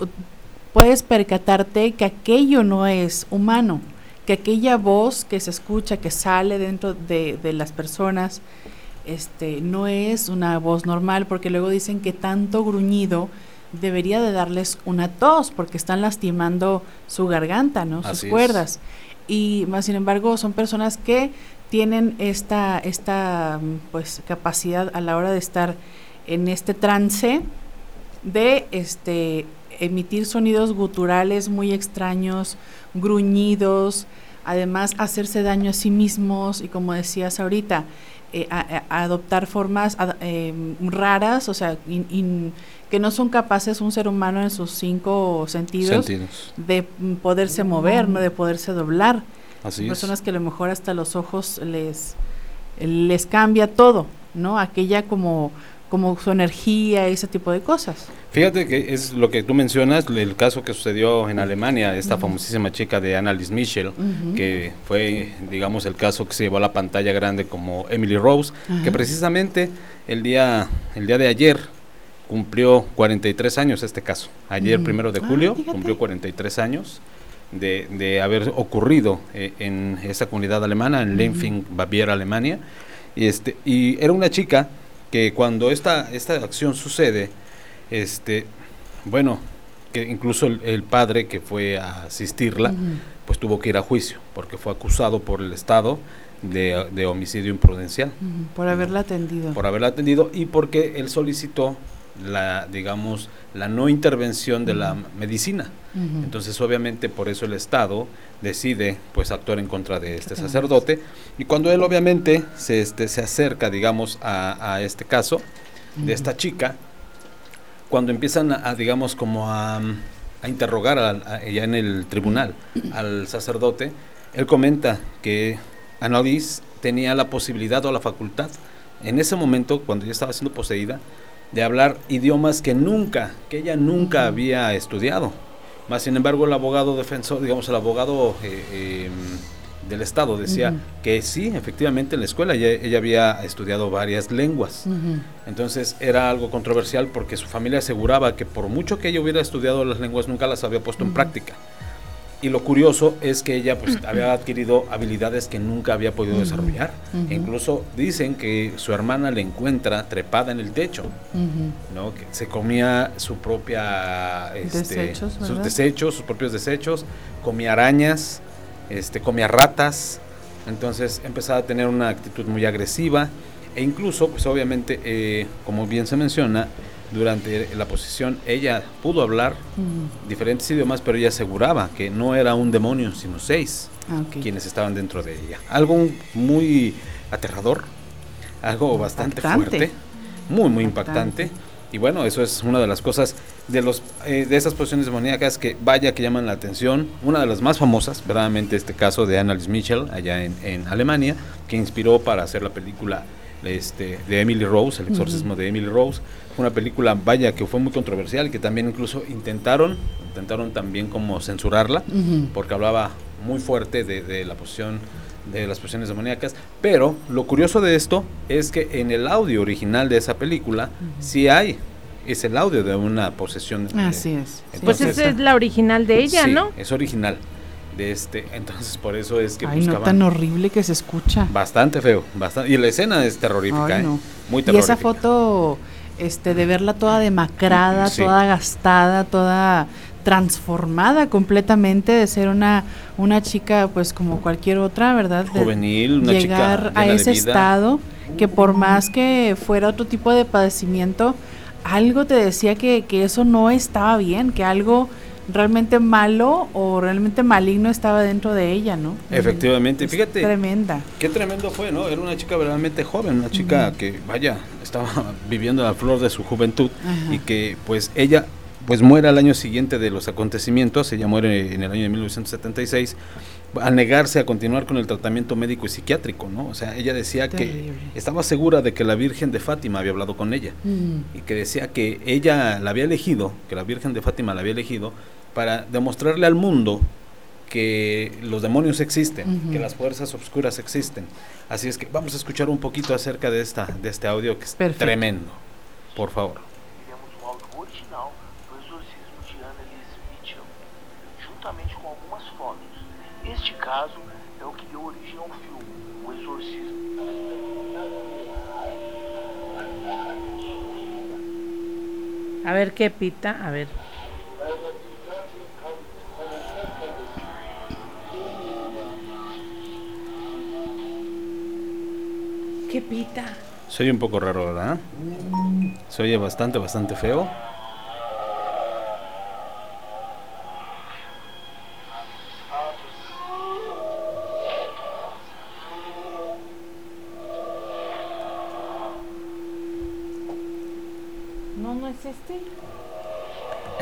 puedes percatarte que aquello no es humano, que aquella voz que se escucha, que sale dentro de, de las personas, este, no es una voz normal, porque luego dicen que tanto gruñido debería de darles una tos, porque están lastimando su garganta, ¿no? Sus es. cuerdas. Y más sin embargo, son personas que tienen esta, esta pues capacidad a la hora de estar en este trance de este emitir sonidos guturales muy extraños, gruñidos, además hacerse daño a sí mismos y como decías ahorita, eh, a- a- adoptar formas ad- em, raras, o sea, in- in- que no son capaces un ser humano en sus cinco sentidos, Sentidos. de poderse mover, no de poderse doblar. Así es. Personas que a lo mejor hasta los ojos les les cambia todo, ¿no? Aquella como como su energía, ese tipo de cosas. Fíjate que es lo que tú mencionas, el caso que sucedió en Alemania, esta famosísima chica de Annalise Michel, Ujú. que fue, digamos, el caso que se llevó a la pantalla grande como Emily Rose, Ajá. que precisamente el día, el día de ayer cumplió 43 años este caso. Ayer, primero de Ah, julio, fíjate. cumplió 43 años de, de haber ocurrido eh, en esa comunidad alemana, en Lenfing, Baviera, Alemania. Y, este, y era una chica que cuando esta, esta acción sucede, este, bueno, que incluso el, el padre que fue a asistirla, pues tuvo que ir a juicio, porque fue acusado por el Estado de, de homicidio imprudencial, Por haberla atendido. por haberla atendido y porque él solicitó la, digamos, la no intervención de la medicina. Entonces, obviamente, por eso el Estado decide, pues, actuar en contra de este sacerdote. Y cuando él, obviamente, se, este, se acerca, digamos, a, a este caso de esta chica, cuando empiezan a, a, digamos, como a, a interrogar a- ya en el tribunal al sacerdote, él comenta que Annalise tenía la posibilidad o la facultad, en ese momento, cuando ella estaba siendo poseída, de hablar idiomas que nunca, que ella nunca había estudiado. Más sin embargo, el abogado defensor, digamos, el abogado eh, eh, del Estado decía que sí, efectivamente en la escuela ella, ella había estudiado varias lenguas. Entonces era algo controversial porque su familia aseguraba que por mucho que ella hubiera estudiado las lenguas, nunca las había puesto en práctica. Y lo curioso es que ella pues había adquirido habilidades que nunca había podido desarrollar. E incluso dicen que su hermana le encuentra trepada en el techo. ¿no? Que se comía su propia este, Desechos, sus desechos, sus propios desechos, comía arañas, este, comía ratas, entonces empezaba a tener una actitud muy agresiva e incluso, pues obviamente, eh, como bien se menciona, durante la posición ella pudo hablar diferentes idiomas, pero ella aseguraba que no era un demonio, sino seis Ah, ok. quienes estaban dentro de ella. Algo muy aterrador, algo bastante Impactante. fuerte, muy, muy Impactante. impactante. Y bueno, eso es una de las cosas de los eh, de esas posiciones demoníacas que vaya que llaman la atención. Una de las más famosas, verdaderamente este caso de Annalise Mitchell allá en, en Alemania, que inspiró para hacer la película este, de Emily Rose, el exorcismo de Emily Rose. Una película, vaya, que fue muy controversial, que también incluso intentaron, intentaron también como censurarla, porque hablaba muy fuerte de, de la posición de las posesiones demoníacas, pero lo curioso de esto es que en el audio original de esa película sí hay es el audio de una posesión. de- Así es. Sí, Pues Entonces, esa es la original de ella, sí, ¿no? Es original de este, entonces por eso es que Ay, no buscaban tan horrible que se escucha. bastante feo, bastante y la escena es terrorífica, Ay, ¿eh? no. muy Y terrorífica. esa foto este, de verla toda demacrada, Sí. toda gastada, toda transformada completamente de ser una, una chica pues como cualquier otra, ¿verdad? De Juvenil, una chica llegar a ese vida. estado que por más que fuera otro tipo de padecimiento, algo te decía que, que eso no estaba bien, que algo realmente malo o realmente maligno estaba dentro de ella, ¿no? Efectivamente, Es fíjate. Tremenda. Qué tremendo fue, ¿no? Era una chica verdaderamente joven, una chica que, vaya, estaba [laughs] viviendo la flor de su juventud Ajá. y que, pues, ella, pues, muere al año siguiente de los acontecimientos, ella muere en el año de 1976, al negarse a continuar con el tratamiento médico y psiquiátrico, ¿no? O sea, ella decía Terrible. que estaba segura de que la Virgen de Fátima había hablado con ella Mm. y que decía que ella la había elegido, que la Virgen de Fátima la había elegido para demostrarle al mundo que los demonios existen, que las fuerzas obscuras existen. Así es que vamos a escuchar un poquito acerca de esta de este audio que es Perfecto. tremendo. Por favor. tivemos um áudio original do exorcismo de Annalise Mitchell, juntamente com algumas fotos. Este caso é o que deu origem ao filme, O Exorcismo. A ver qué pita, a ver. ¿Qué pita? Se oye un poco raro, ¿verdad? Se oye bastante, bastante feo.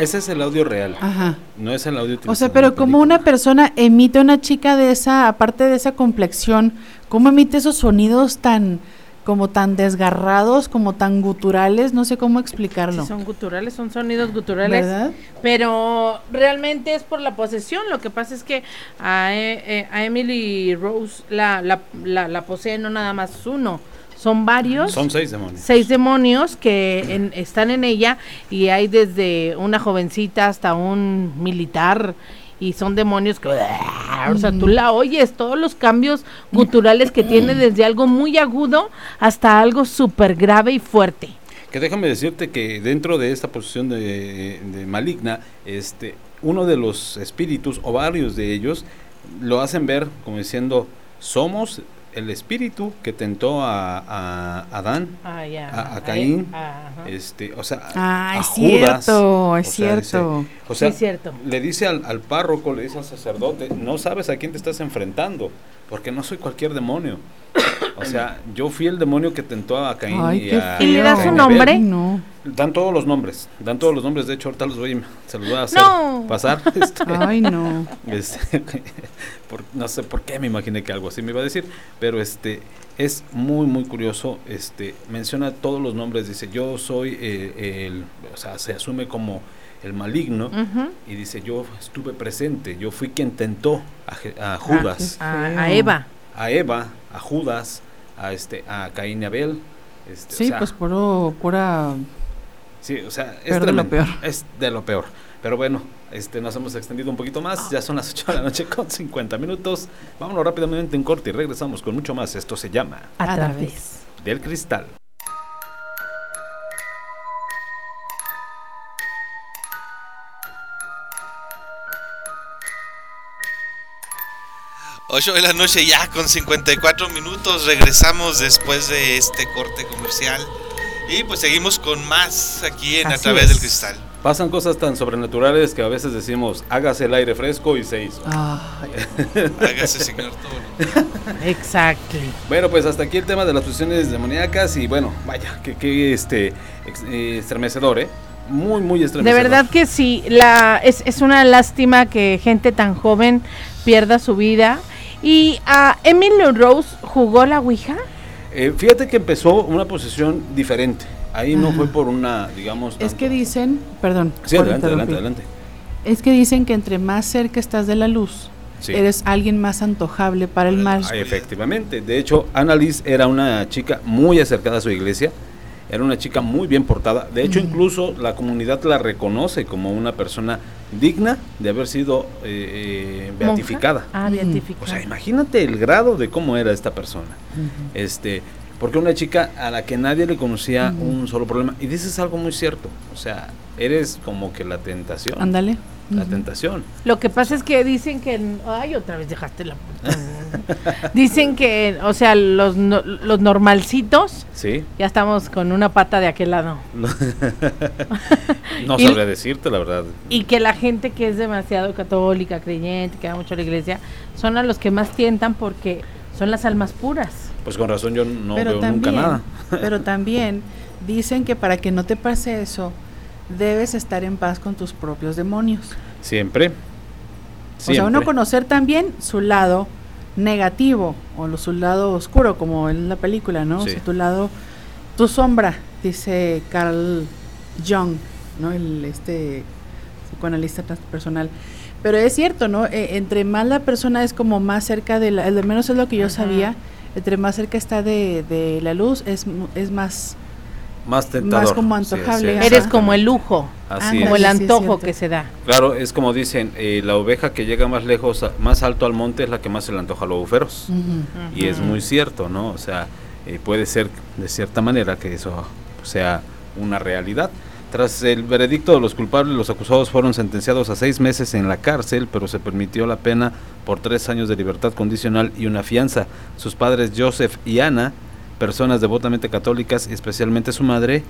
Ese es el audio real, Ajá. no es el audio O sea, pero como una persona emite una chica de esa, aparte de esa complexión, ¿cómo emite esos sonidos tan, como tan desgarrados, como tan guturales? No sé cómo explicarlo. Sí, son guturales, son sonidos guturales. ¿Verdad? Pero realmente es por la posesión. Lo que pasa es que a, eh, eh, a Emily Rose la, la, la, la posee no nada más uno, son varios. Son seis demonios. seis demonios que en- están en ella y hay desde una jovencita hasta un militar y son demonios que o sea tú la oyes todos los cambios guturales que tiene desde algo muy agudo hasta algo súper grave y fuerte Que déjame decirte que dentro de esta posición de, de maligna, este, uno de los espíritus o varios de ellos lo hacen ver como diciendo, somos el espíritu que tentó a, a Adán, Ah, a, Caín, este, o sea, Ah, a es Judas, cierto, es o sea, dice- cierto. o sea, Sí, es cierto. le dice al, al párroco, le dice al sacerdote, no sabes a quién te estás enfrentando, porque no soy cualquier demonio. O sea, yo fui el demonio que tentó a Caín Ay, y qué a ¿Y le da feo. su Abel. nombre? No. Dan todos los nombres, dan todos los nombres. De hecho, ahorita los voy, se los voy a hacer No. pasar. [laughs] este, Ay, no. este, [laughs] por- no sé por qué me imaginé que algo así me iba a decir, pero este es muy muy curioso. Este menciona todos los nombres, dice yo soy eh, el, o sea, se asume como el maligno y dice yo estuve presente, yo fui quien tentó a, Judas, a, Feo. a Eva a Eva, a Judas, a este, a Caín y Abel. Este, o Sí, sea, pues puro, pura... Sí, o sea, es de lo peor. Es de lo peor. Pero bueno, este, nos hemos extendido un poquito más. Ya son las 8 de la noche con 50 minutos. Vámonos rápidamente en corte y regresamos con mucho más. Esto se llama a través. Del Cristal. Ocho de la noche ya con 54 minutos. Regresamos después de este corte comercial. Y pues seguimos con más aquí en A través es. del cristal. Pasan cosas tan sobrenaturales que a veces decimos, hágase el aire fresco y se hizo. [laughs] Hágase, señor todo. Exacto. Bueno, pues hasta aquí el tema de las posesiones demoníacas y bueno, vaya, que, que este, eh, estremecedor, ¿eh? Muy, muy De estremecedor. verdad que sí, la, es, es una lástima que gente tan joven pierda su vida. ¿Y a Emily Rose jugó la Ouija? Eh, fíjate que empezó una posesión diferente. Ahí no fue por una, digamos... es que dicen, perdón. Sí, adelante, adelante, adelante. Es que dicen que entre más cerca estás de la luz, Sí. eres alguien más antojable para el mal. Ah, efectivamente. De hecho, Annalise era una chica muy acercada a su iglesia. Era una chica muy bien portada. De hecho, incluso la comunidad la reconoce como una persona digna de haber sido eh, eh, beatificada. Ah, Mm. beatificada. O sea, imagínate el grado de cómo era esta persona. Este, Porque una chica a la que nadie le conocía un solo problema. Y dices algo muy cierto. O sea, eres como que la tentación. Ándale. La tentación. Lo que pasa es que dicen que. Ay, otra vez dejaste la puta. [laughs] dicen que, o sea, los, no- los normalcitos. Sí. Ya estamos con una pata de aquel lado. [laughs] no [laughs] Y- sabría decirte, la verdad. Y que la gente que es demasiado católica, creyente, que va mucho a la iglesia, son a los que más tientan porque son las almas puras. Pues con razón yo no pero veo también, nunca nada. pero también dicen que para que no te pase eso, debes estar en paz con tus propios demonios. Siempre. O sea, uno conocer también su lado negativo o lo- su lado oscuro, como en la película, ¿no? O Sí. sea, tu lado, tu sombra, dice Carl Jung, ¿no? El este psicoanalista transpersonal. Pero es cierto, ¿no? Eh, entre más la persona es como más cerca de la, al menos es lo que yo sabía, entre más cerca está de, de la luz, es, mu- es más, Más tentador. más como antojable, sí. Eres como el lujo, Así como es. el sí, antojo que se da. Claro, es como dicen, eh, la oveja que llega más lejos, más alto al monte es la que más se le antoja a los buferos. Y es muy cierto, ¿no? O sea, eh, puede ser de cierta manera que eso sea una realidad. Tras el veredicto de los culpables, los acusados fueron sentenciados a seis meses en la cárcel, pero se permitió la pena por tres años de libertad condicional y una fianza. Sus padres Joseph y Ana, personas devotamente católicas, y especialmente su madre,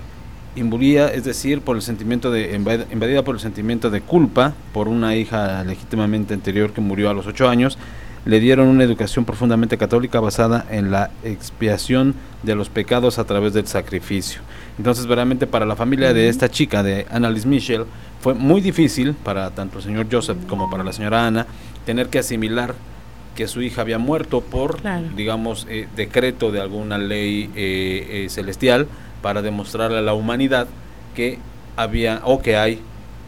imbuía, es decir, por el sentimiento de invad- invadida por el sentimiento de culpa por una hija legítimamente anterior que murió a los ocho años, le dieron una educación profundamente católica basada en la expiación de los pecados a través del sacrificio. Entonces, verdaderamente para la familia de esta chica, de Annalise Michel, fue muy difícil para tanto el señor Joseph como para la señora Ana tener que asimilar que su hija había muerto por, Claro. digamos, eh, decreto de alguna ley eh, eh, celestial para demostrarle a la humanidad que había o que hay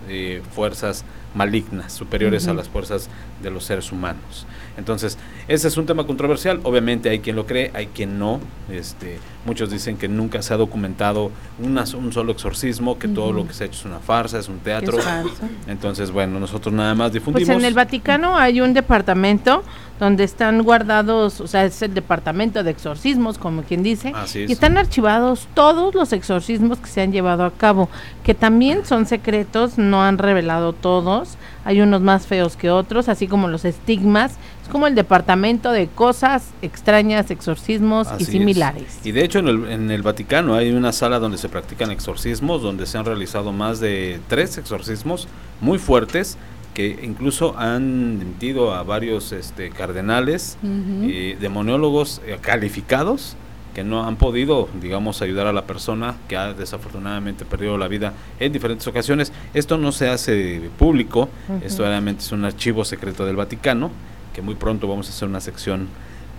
eh, fuerzas malignas superiores a las fuerzas de los seres humanos. Entonces, ese es un tema controversial. Obviamente hay quien lo cree, hay quien no. Este, muchos dicen que nunca se ha documentado una, un solo exorcismo, que todo lo que se ha hecho es una farsa, es un teatro. es. Entonces, bueno, nosotros nada más difundimos. Pues en el Vaticano hay un departamento donde están guardados, o sea, es el departamento de exorcismos, como quien dice, Así es. y están archivados todos los exorcismos que se han llevado a cabo, que también son secretos, no han revelado todos, hay unos más feos que otros, así como los estigmas, es como el departamento de cosas extrañas, exorcismos Así y es. similares. Y de hecho en el, en el Vaticano hay una sala donde se practican exorcismos, donde se han realizado más de tres exorcismos muy fuertes que incluso han metido a varios este, cardenales, eh, demoniólogos eh, calificados que no han podido, digamos, ayudar a la persona que ha desafortunadamente perdido la vida en diferentes ocasiones. Esto no se hace público, esto realmente es un archivo secreto del Vaticano, que muy pronto vamos a hacer una sección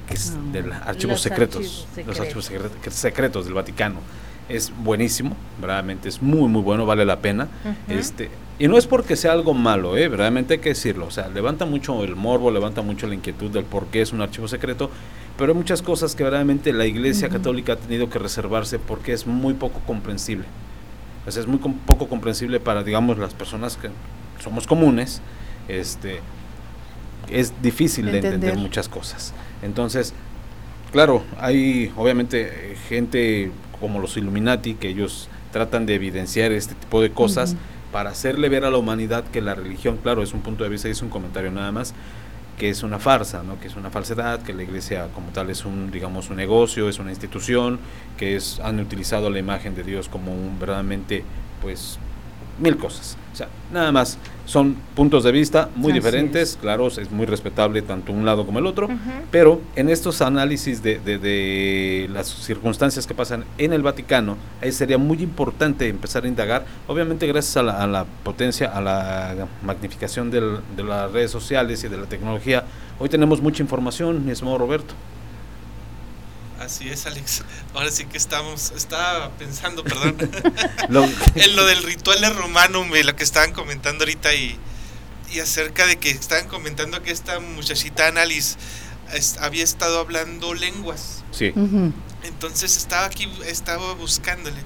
que es Ah. del archivos Los secretos, archivos los archivos secretos. secre- secretos del Vaticano. Es buenísimo, verdaderamente es muy muy bueno, vale la pena. Este, y no es porque sea algo malo, ¿eh? verdaderamente hay que decirlo. O sea, levanta mucho el morbo, levanta mucho la inquietud del por qué es un archivo secreto, pero hay muchas cosas que verdaderamente la Iglesia Católica ha tenido que reservarse porque es muy poco comprensible. Sea, es muy com- poco comprensible para, digamos, las personas que somos comunes. Este, es difícil de entender muchas cosas. Entonces, claro, hay obviamente gente como los Illuminati que ellos tratan de evidenciar este tipo de cosas para hacerle ver a la humanidad que la religión, claro, es un punto de vista y es un comentario nada más, que es una farsa, ¿no? que es una falsedad, que la iglesia como tal es un, digamos, un negocio, es una institución, que es, han utilizado la imagen de Dios como un verdaderamente, pues, mil cosas. O sea, nada más, son puntos de vista muy Así diferentes, es. claro, es muy respetable tanto un lado como el otro, pero en estos análisis de, de- de las circunstancias que pasan en el Vaticano, ahí sería muy importante empezar a indagar, obviamente gracias a la, a la potencia, a la magnificación del- de las redes sociales y de la tecnología, hoy tenemos mucha información, mi estimado Roberto. Así es, Alex. [laughs] Ahora sí que estamos. Estaba pensando, perdón, [laughs] Lo- [laughs] en lo del ritual de romano, me- lo que estaban comentando ahorita y, y acerca de que estaban comentando que esta muchachita Annalise es- había estado hablando lenguas. sí, Ujú. Entonces estaba aquí, estaba buscándole.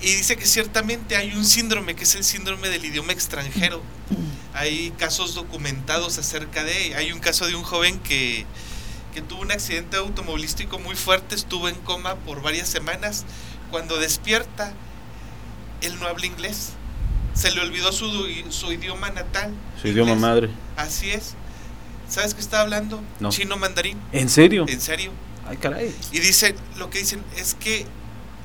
Y dice que ciertamente hay un síndrome, que es el síndrome del idioma extranjero. Hay casos documentados acerca de... Hay un caso de un joven que, que tuvo un accidente automovilístico muy fuerte, estuvo en coma por varias semanas. Cuando despierta, él no habla inglés. Se le olvidó su, su idioma natal. Su idioma madre. Así es. ¿Sabes qué está hablando? No. Chino mandarín. ¿En serio? En serio. Ay, caray. Y dicen, lo que dicen es que,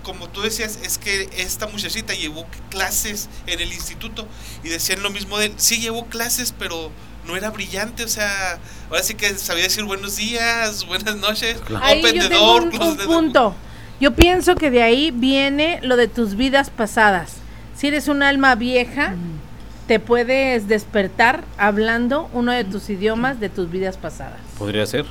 como tú decías, es que esta muchachita llevó clases en el instituto y decían lo mismo de él. Sí, llevó clases, pero no era brillante, o sea, ahora sí que sabía decir buenos días, buenas noches, Ahí open yo the tengo door, un, close un the door. punto. Yo pienso que de ahí viene lo de tus vidas pasadas. Si eres un alma vieja, te puedes despertar hablando uno de tus idiomas de tus vidas pasadas. Podría ser.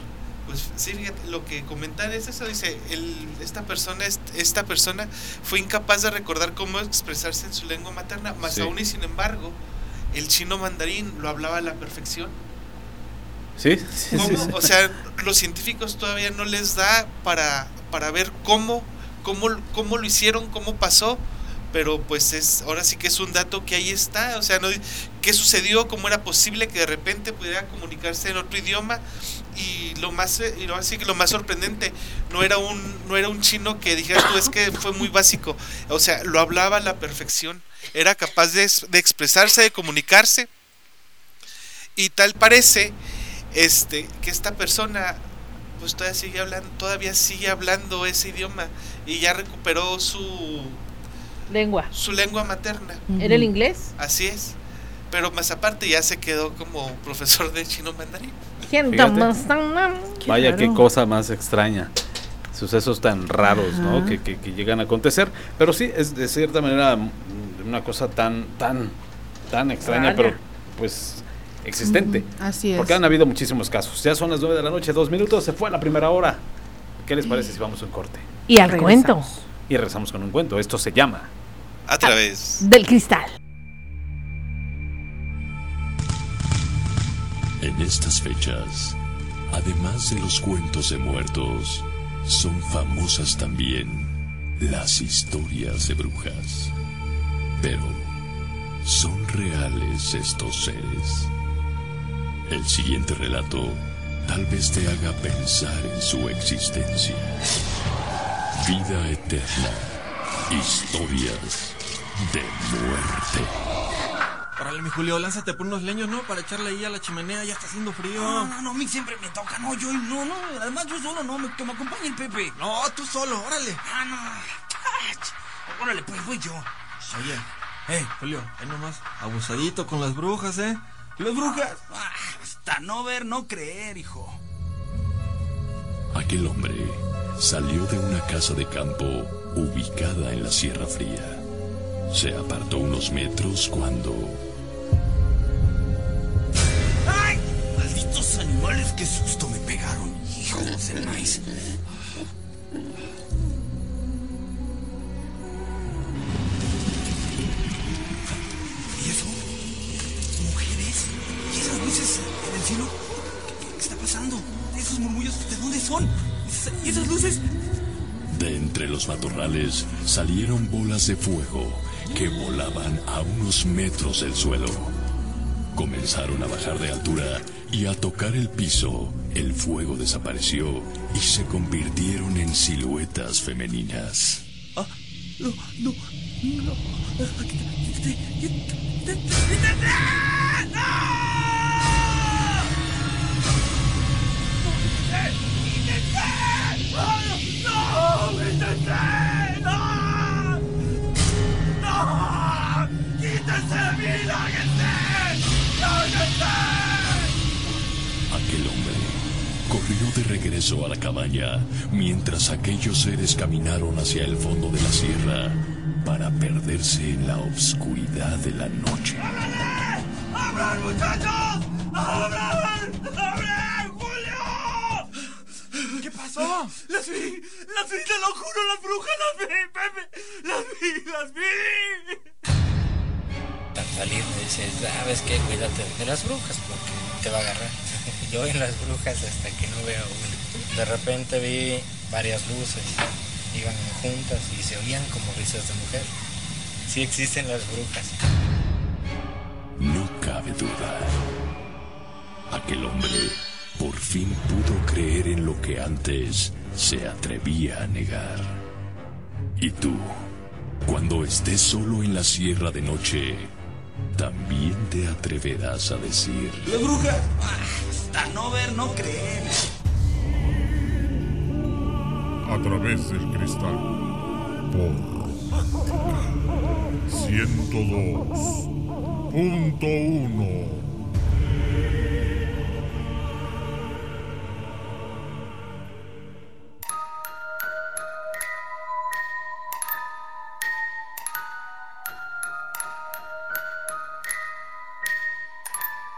Pues sí, fíjate, lo que comentan es eso, dice, el, esta persona est- esta persona fue incapaz de recordar cómo expresarse en su lengua materna, más Sí. aún y sin embargo, el chino mandarín lo hablaba a la perfección. Sí, sí, ¿Cómo? sí, sí. O sea, los científicos todavía no les da para, para ver cómo, cómo, cómo lo hicieron, cómo pasó, pero pues es ahora sí que es un dato que ahí está, o sea, no, qué sucedió, cómo era posible que de repente pudiera comunicarse en otro idioma y lo más eh, y lo así que lo más sorprendente no era un no era un chino que dijeras es que fue muy básico, o sea, lo hablaba a la perfección, era capaz de, de expresarse, de comunicarse. Y tal parece este que esta persona pues todavía sigue hablando todavía sigue hablando ese idioma y ya recuperó su Lengua. su lengua materna ¿Era el inglés? así es pero más aparte ya se quedó como profesor de chino mandarín Vaya, qué cosa más extraña. Sucesos tan raros, ¿no? Que, que- que llegan a acontecer. Pero sí, es de cierta manera mm, una cosa tan, tan, tan extraña, Rara. pero pues existente. Ujú, así es. Porque han habido muchísimos casos. Ya son las 9 de la noche, dos minutos, se fue la primera hora. ¿Qué les parece si vamos a un corte? Y al cuento Y regresamos con un cuento. Esto se llama a través del cristal. En estas fechas, además de los cuentos de muertos, son famosas también las historias de brujas. Pero, ¿son reales estos seres? El siguiente relato tal vez te haga pensar en su existencia. Vida eterna. Historias de muerte. Órale, mi Julio, lánzate por unos leños, ¿no? Para echarle ahí a la chimenea, ya está haciendo frío. No, no, no, a mí siempre me toca, no, yo no, no, además yo solo no, me- que me acompañe el Pepe. No, tú solo, órale. Ah, no. Órale, pues voy yo. Oye, hey, Julio, ahí nomás, abusadito con las brujas, ¿eh? ¿Las brujas? Ah, hasta no ver, no creer, hijo. Aquel hombre salió de una casa de campo ubicada en la Sierra Fría. Se apartó unos metros cuando ¡Ay! Malditos animales, qué susto me pegaron. Hijos de maíz. ¿Y eso? ¿Mujeres? ¿Y esas luces en el cielo? ¿Qué, qué está pasando? ¿Esos murmullos de dónde son? ¿Y esas- ¿Y esas luces? de entre los matorrales salieron bolas de fuego que volaban a unos metros del suelo. Comenzaron a bajar de altura y al tocar el piso, el fuego desapareció y se convirtieron en siluetas femeninas. No, no, no. ¡No! ¡Quítense! ¡No! Aquel hombre corrió de regreso a la cabaña mientras aquellos seres caminaron hacia el fondo de la sierra para perderse en la oscuridad de la noche. ¡Abran, muchachos! ¡Abran! ¡Abran, Julio! ¿Qué pasó? Las vi, las vi, te lo juro, las brujas las vi, Pepe. Las vi, las vi. Al salir me dice, ¿sabes qué? Cuídate de las brujas porque te va a agarrar. [laughs] Yo en las brujas hasta que no veo una. De repente vi varias luces, iban juntas y se oían como risas de mujer. Sí existen las brujas. No cabe duda. Aquel hombre por fin pudo creer en lo que antes se atrevía a negar. ¿Y tú? Cuando estés solo en la sierra de noche, también te atreverás a decir... ¡La bruja! Hasta no ver, no creer. A través del cristal. Por 102.1.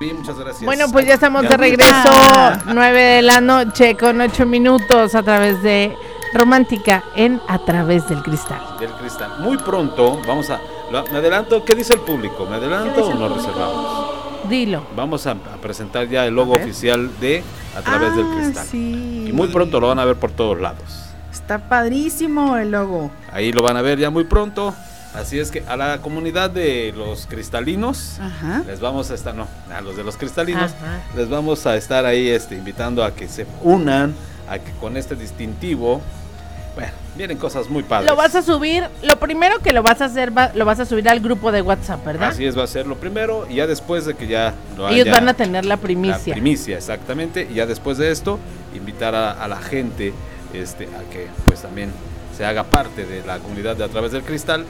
Bien, muchas gracias. Bueno, pues ya estamos de regreso, [laughs] Ah. 9 de la noche con 8 minutos a través de Romántica en A través del cristal. Del cristal. Muy pronto, vamos a. lo- Me adelanto, ¿qué dice el público? ¿Me adelanto o nos reservamos? Dilo. Vamos a, a presentar ya el logo oficial de A través del Ah, cristal. sí. Y muy pronto lo van a ver por todos lados. Está padrísimo el logo. Ahí lo van a ver ya muy pronto. Así es que a la comunidad de los cristalinos, Ajá. les vamos a estar, no, a los de los cristalinos, Ajá. les vamos a estar ahí este, invitando a que se unan, a que con este distintivo, bueno, vienen cosas muy padres. Lo vas a subir, lo primero que lo vas a hacer, va- lo vas a subir al grupo de WhatsApp, ¿verdad? Así es, va a ser lo primero y ya después de que ya lo Ellos haya- van a tener la La primicia. primicia, exactamente. Y ya después de esto, invitar a, a la gente este, a que pues también se haga parte de la comunidad de A través del cristal.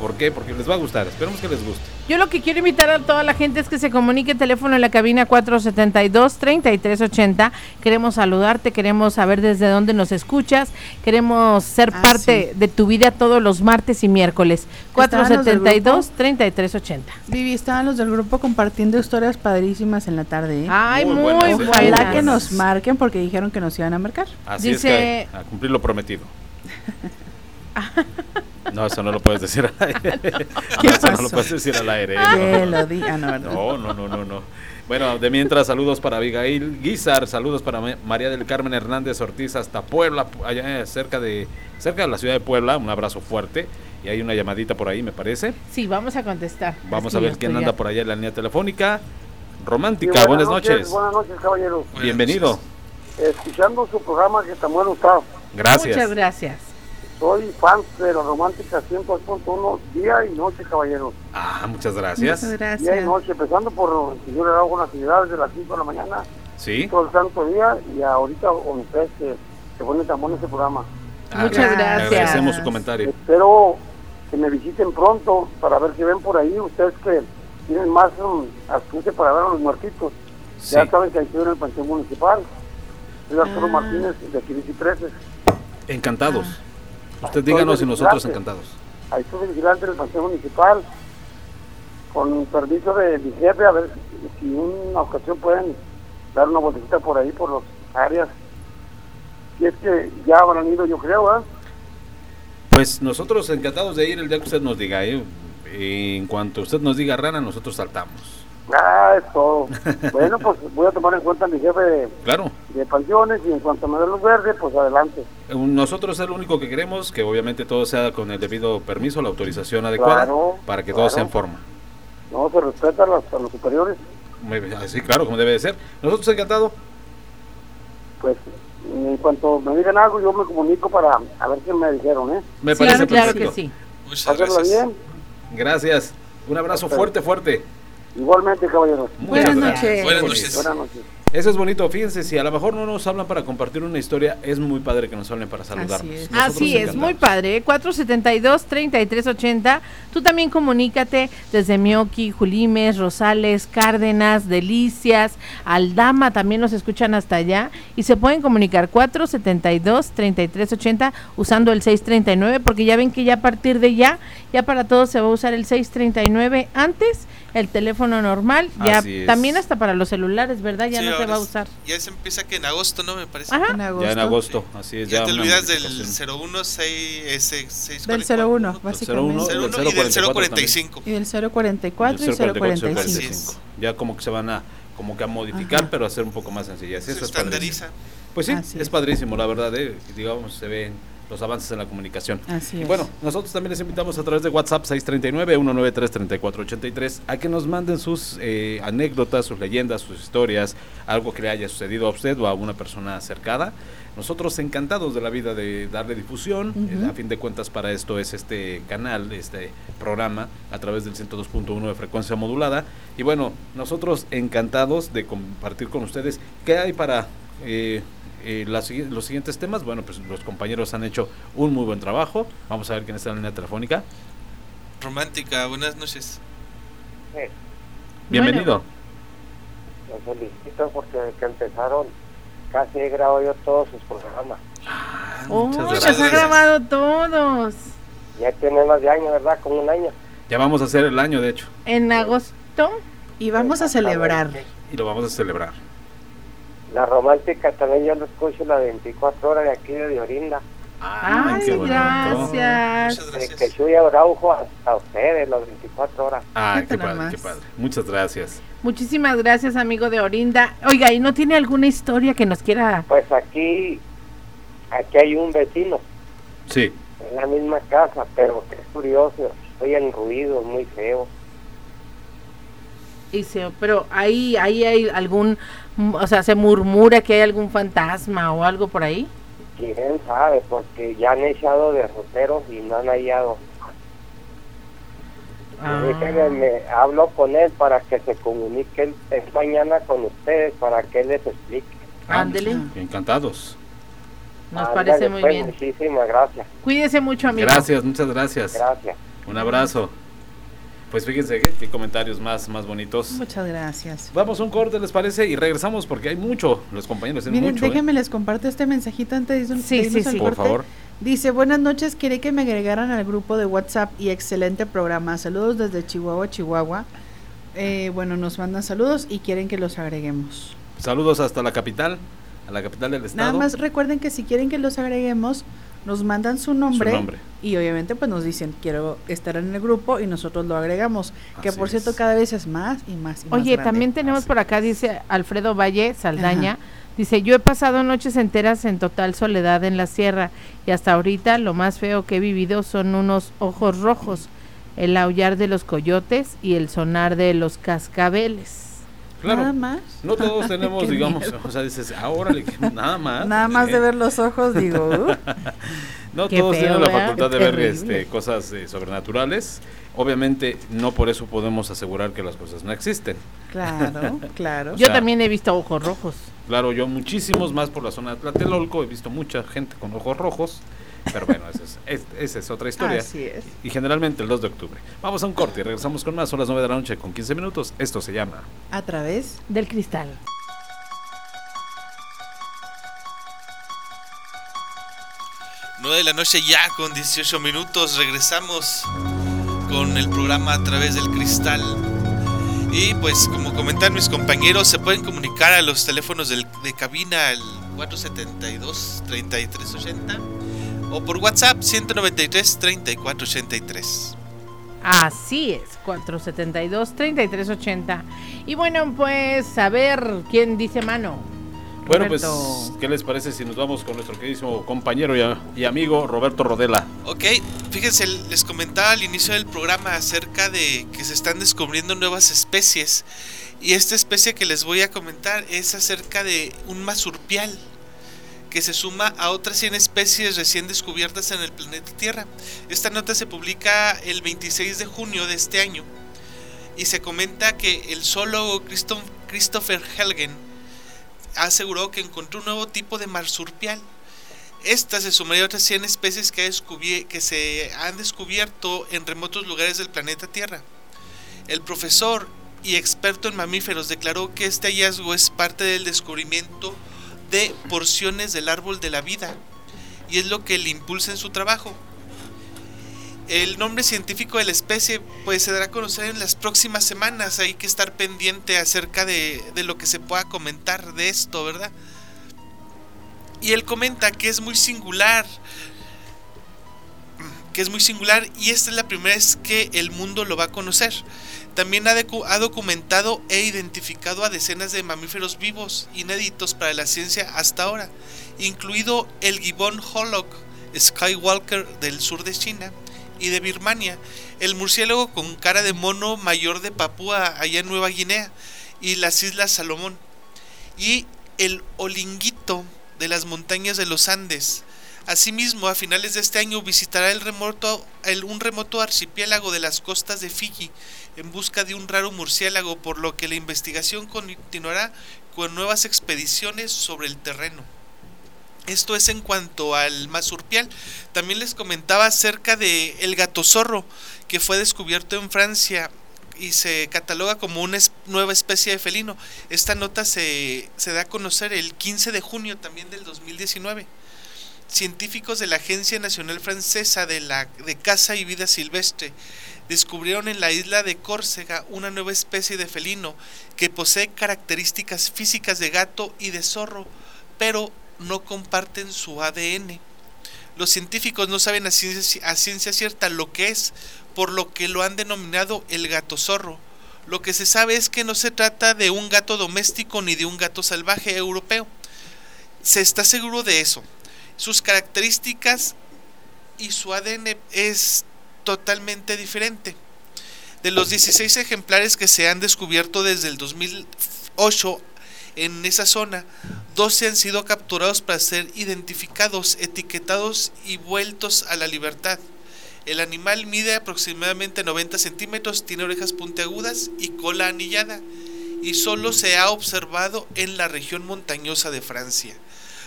¿Por qué? Porque les va a gustar. Esperemos que les guste. Yo lo que quiero invitar a toda la gente es que se comunique teléfono en la cabina 472-3380. Queremos saludarte, queremos saber desde dónde nos escuchas, queremos ser Ah, parte de tu vida todos los martes y miércoles. Estaban los del 472-3380. Vivi, estaban los del grupo compartiendo historias padrísimas en la tarde. ¿eh? Ay, Muy muy, buenas. Ojalá que nos marquen porque dijeron que nos iban a marcar. Así Dice- es que a cumplir lo prometido. [laughs] No, eso no lo puedes decir al aire. [laughs] ¿Qué No, eso no lo puedes decir al aire. Que No, no. No, no, no, no, no. Bueno, de mientras, saludos para Abigail Guizar, saludos para Ma- María del Carmen Hernández Ortiz hasta Puebla, allá eh, cerca de, cerca de la ciudad de Puebla, un abrazo fuerte. Y hay una llamadita por ahí, me parece. Sí, vamos a contestar. Vamos Es a ver quién estoy anda ya- por allá en la línea telefónica. Romántica, Sí, buenas, noches. Buenas noches, caballero. Buenas Bienvenido. noches. Escuchando su programa que tan bueno está. Gracias. Muchas gracias. Soy fan de la romántica 100.1 día y noche, caballero. Ah, muchas gracias. Muchas Día y gracias. noche, empezando por el señor hago unas actividades de las 5 de la mañana, Sí. todo el santo día, y ahorita con ustedes que se pone tan bueno ese programa. Ah, Muchas gracias. Agradecemos su comentario. Espero que me visiten pronto para ver qué ven por ahí. Ustedes que tienen más um, astucia para ver a los muertitos. Sí. Ya saben que hay que ir en el Panteón Municipal. Soy Arturo Ah. Martínez de aquí 13. Encantados. Usted Soy díganos y nosotros encantados. Ahí estoy vigilante del Panteón Municipal. Con permiso de mi jefe, a ver si en una ocasión pueden dar una vueltecita por ahí, por las áreas. Y es que ya habrán ido, yo creo, ¿ah? Pues nosotros encantados de ir el día que usted nos diga. ¿eh? En cuanto usted nos diga rana, nosotros saltamos. Ah, es todo. [laughs] bueno, pues voy a tomar en cuenta a mi jefe de, Claro. de panteones y en cuanto me dé luz verde, pues adelante. Nosotros es lo único que queremos, que obviamente todo sea con el debido permiso, la autorización adecuada, Claro, para que todo sea en forma. No, se respeta a, los superiores. Muy bien, Así, claro, como debe de ser. Nosotros encantados. Pues en cuanto me digan algo, yo me comunico para a ver qué me dijeron, ¿eh? Me Sí, parece claro perfecto. que sí. Muchas gracias. bien. Gracias. Un abrazo fuerte, fuerte. Igualmente, caballero. Muchas Buenas noches. Buenas noches. Buenas noches. Eso es bonito, fíjense, si a lo mejor no nos hablan para compartir una historia, es muy padre que nos hablen para saludarnos. es. Nosotros Así es, muy padre. ¿eh? 472-3380. Tú también comunícate desde Mioki, Julimes, Rosales, Cárdenas, Delicias, Aldama, también nos escuchan hasta allá. Y se pueden comunicar 472-3380 usando el 639, porque ya ven que ya a partir de ya, ya para todos se va a usar el 639 antes, el teléfono normal, ya Así es. también hasta para los celulares, ¿verdad? Ya Sí, no se va a es- usar. Ya se empieza que en agosto, ¿no? Me parece. Ajá. En agosto. Ya en agosto, así es. Ya, Ya, te olvidas del modificación. 01 6, ese, 6 Del 01, Del básicamente. 01, 01 del y del 044 045. Y del 044 y 045. Así 045. es. Ya como que se van a como que a modificar, Ajá. pero hacer un poco más sencillas. Se Eso es estandariza. padrísimo. Pues sí, es es. padrísimo, la verdad, eh, digamos, se ven los avances en la comunicación. Así y es. bueno, nosotros también les invitamos a través de WhatsApp 639-193-3483 a que nos manden sus eh, anécdotas, sus leyendas, sus historias, algo que le haya sucedido a usted o a una persona cercana. Nosotros encantados de la vida de darle difusión, eh, a fin de cuentas para esto es este canal, este programa a través del 102.1 de frecuencia modulada. Y bueno, nosotros encantados de compartir con ustedes qué hay para eh, eh, las los siguientes temas. Bueno, pues los compañeros han hecho un muy buen trabajo. Vamos a ver quién está en la línea telefónica. Romántica, buenas noches. Bienvenido. Los felicito porque desde que empezaron casi he grabado yo todos sus programas. ¡Oh, Muchas los gracias. ha grabado todos! Ya tiene más de año, ¿verdad? Como un año. Ya vamos a hacer el año, de hecho, En agosto. Y vamos a celebrar. y lo vamos a celebrar. La romántica también yo lo escucho las 24 horas de aquí de Orinda. Ay, qué bonito. gracias. De Quechuya Araujo hasta ustedes, las 24 horas. Ah, qué padre, qué padre. Muchas gracias. Muchísimas gracias, amigo de Orinda. Oiga, ¿y no tiene alguna historia que nos quiera? Pues aquí, aquí hay un vecino Sí. en la misma casa, pero es curioso, oyen ruidos muy feos. Dice, pero ahí, ahí hay algún, o sea, se murmura que hay algún fantasma o algo por ahí. Quién sabe, porque ya han echado derroteros y no han hallado. Ah. Déjenme, me hablo con él para que se comunique él- mañana con ustedes, para que él les explique. Ándele. Encantados. Nos Ándale, parece muy pues, bien. Muchísimas gracias. Cuídese mucho, amigo. Gracias, muchas gracias. Gracias. Un abrazo. Pues fíjense qué, qué comentarios más, más bonitos. Muchas gracias. Vamos a un corte, ¿les parece? Y regresamos porque hay mucho. Los compañeros tienen Miren, mucho. ¿eh? déjenme les comparto este mensajito antes de, Sí, sí, sí. Por favor. Dice, buenas noches, quería que me agregaran al grupo de WhatsApp y excelente programa. Saludos desde Chihuahua, Chihuahua. Eh, bueno, nos mandan saludos y quieren que los agreguemos. Saludos hasta la capital, a la capital del estado. Nada más recuerden que si quieren que los agreguemos, nos mandan su nombre, Su nombre. y obviamente pues nos dicen quiero estar en el grupo y nosotros lo agregamos. Que por cierto es. cada vez es más y más y más Oye, grande. también tenemos por acá, dice Alfredo Valle Saldaña, Ajá. dice, yo he pasado noches enteras en total soledad en la sierra y hasta ahorita lo más feo que he vivido son unos ojos rojos, el aullar de los coyotes y el sonar de los cascabeles. Claro. Nada más. No todos [laughs] tenemos, digamos, miedo. o sea, dices, ahora nada más. Nada más de Eh, ver los ojos digo, [laughs] uh, No Qué todos feo, tienen la ¿verdad? facultad de ver este, cosas eh, sobrenaturales. Obviamente, no por eso podemos asegurar que las cosas no existen. claro, [laughs] claro. O Yo sea, también he visto ojos rojos. Claro, yo muchísimos más por la zona de Tlatelolco, he visto mucha gente con ojos rojos, pero bueno, esa es, es- esa es otra historia. Así es. Y generalmente el 2 de octubre. Vamos a un corte y regresamos con más, son las 9 de la noche con 15 minutos. Esto se llama A través del cristal. 9 de la noche ya con 18 minutos. Regresamos con el programa a través del cristal. Y pues como comentan mis compañeros, se pueden comunicar a los teléfonos del- de cabina al 472-3380 o por WhatsApp 193-3483. Así es, 472-3380. Y bueno, pues a ver quién dice mano. Bueno, pues. ¿qué les parece si nos vamos con nuestro queridísimo compañero y, y amigo Roberto Rodela? Ok, fíjense, les comentaba al inicio del programa acerca de que se están descubriendo nuevas especies. Y esta especie que les voy a comentar es acerca de un masurpial que se suma a otras 100 especies recién descubiertas en el planeta Tierra. Esta nota se publica el 26 de junio de este año y se comenta que el zoólogo Christo- Christopher Helgen aseguró que encontró un nuevo tipo de marsupial. Esta se sumaría a otras 100 especies que, que se han descubierto en remotos lugares del planeta Tierra. El profesor y experto en mamíferos declaró que este hallazgo es parte del descubrimiento de porciones del árbol de la vida y es lo que le impulsa en su trabajo. El nombre científico de la especie pues se dará a conocer en las próximas semanas. Hay que estar pendiente acerca de, de lo que se pueda comentar de esto, ¿verdad? Y él comenta que es muy singular. Que es muy singular y esta es la primera vez que el mundo lo va a conocer. También ha, documentado e identificado a decenas de mamíferos vivos inéditos para la ciencia hasta ahora, incluido el gibón Hollock, Skywalker del sur de China y de Birmania, el murciélago con cara de mono mayor de Papúa allá en Nueva Guinea y las Islas Salomón y el olinguito de las montañas de los Andes. Asimismo, a finales de este año visitará el remoto, un remoto archipiélago de las costas de Fiji en busca de un raro murciélago, por lo que la investigación continuará con nuevas expediciones sobre el terreno. Esto es en cuanto al masurpial. También les comentaba acerca de el gato zorro que fue descubierto en Francia y se cataloga como una nueva especie de felino. Esta nota se, se da a conocer el 15 de junio también del 2019. Científicos de la Agencia Nacional Francesa de, la, de Caza y Vida Silvestre descubrieron en la isla de Córcega una nueva especie de felino que posee características físicas de gato y de zorro, pero no comparten su ADN. Los científicos no saben a ciencia, a ciencia cierta lo que es, por lo que lo han denominado el gato zorro. Lo que se sabe es que no se trata de un gato doméstico ni de un gato salvaje europeo. Se está seguro de eso. Sus características y su ADN es totalmente diferente. De los 16 ejemplares que se han descubierto desde el 2008 en esa zona, 12 han sido capturados para ser identificados, etiquetados y vueltos a la libertad. El animal mide aproximadamente 90 centímetros, tiene orejas puntiagudas y cola anillada, y solo se ha observado en la región montañosa de Francia.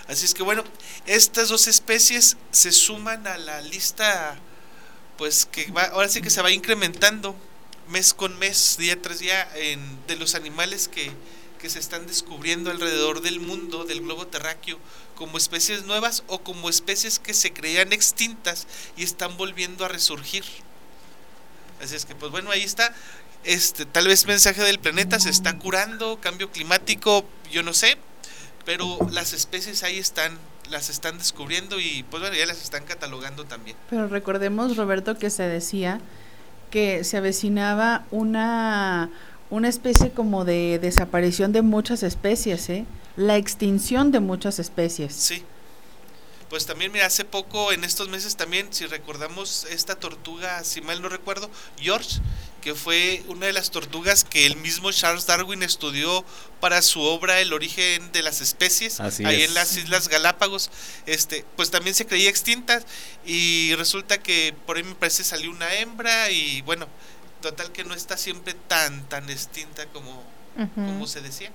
Así es que bueno, estas dos especies se suman a la lista, pues que va, ahora sí que se va incrementando mes con mes, día tras día, en, de los animales que, que se están descubriendo alrededor del mundo, del globo terráqueo, como especies nuevas o como especies que se creían extintas y están volviendo a resurgir. Así es que, pues bueno, ahí está. Este, tal vez mensaje del planeta se está curando, cambio climático, yo no sé, pero las especies ahí están, las están descubriendo y pues bueno, ya las están catalogando también. Pero recordemos, Roberto, que se decía que se avecinaba una, una especie como de desaparición de muchas especies, ¿eh? La extinción de muchas especies. Sí. Pues también, mira, hace poco, en estos meses también, si recordamos esta tortuga, si mal no recuerdo, George, que fue una de las tortugas que el mismo Charles Darwin estudió para su obra El origen de las especies, Así ahí es. en las Islas Galápagos, este, pues también se creía extinta y resulta que por ahí me parece salió una hembra y bueno, total que no está siempre tan, tan extinta como, como se decía.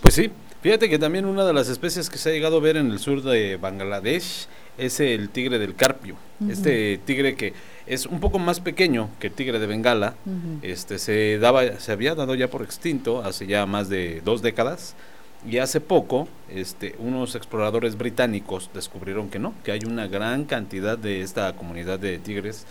Pues sí, fíjate que también una de las especies que se ha llegado a ver en el sur de Bangladesh es el tigre del carpio. Este tigre que es un poco más pequeño que el tigre de Bengala, este se daba, se había dado ya por extinto hace ya más de dos décadas. Y hace poco, este, unos exploradores británicos descubrieron que no, que hay una gran cantidad de esta comunidad de tigres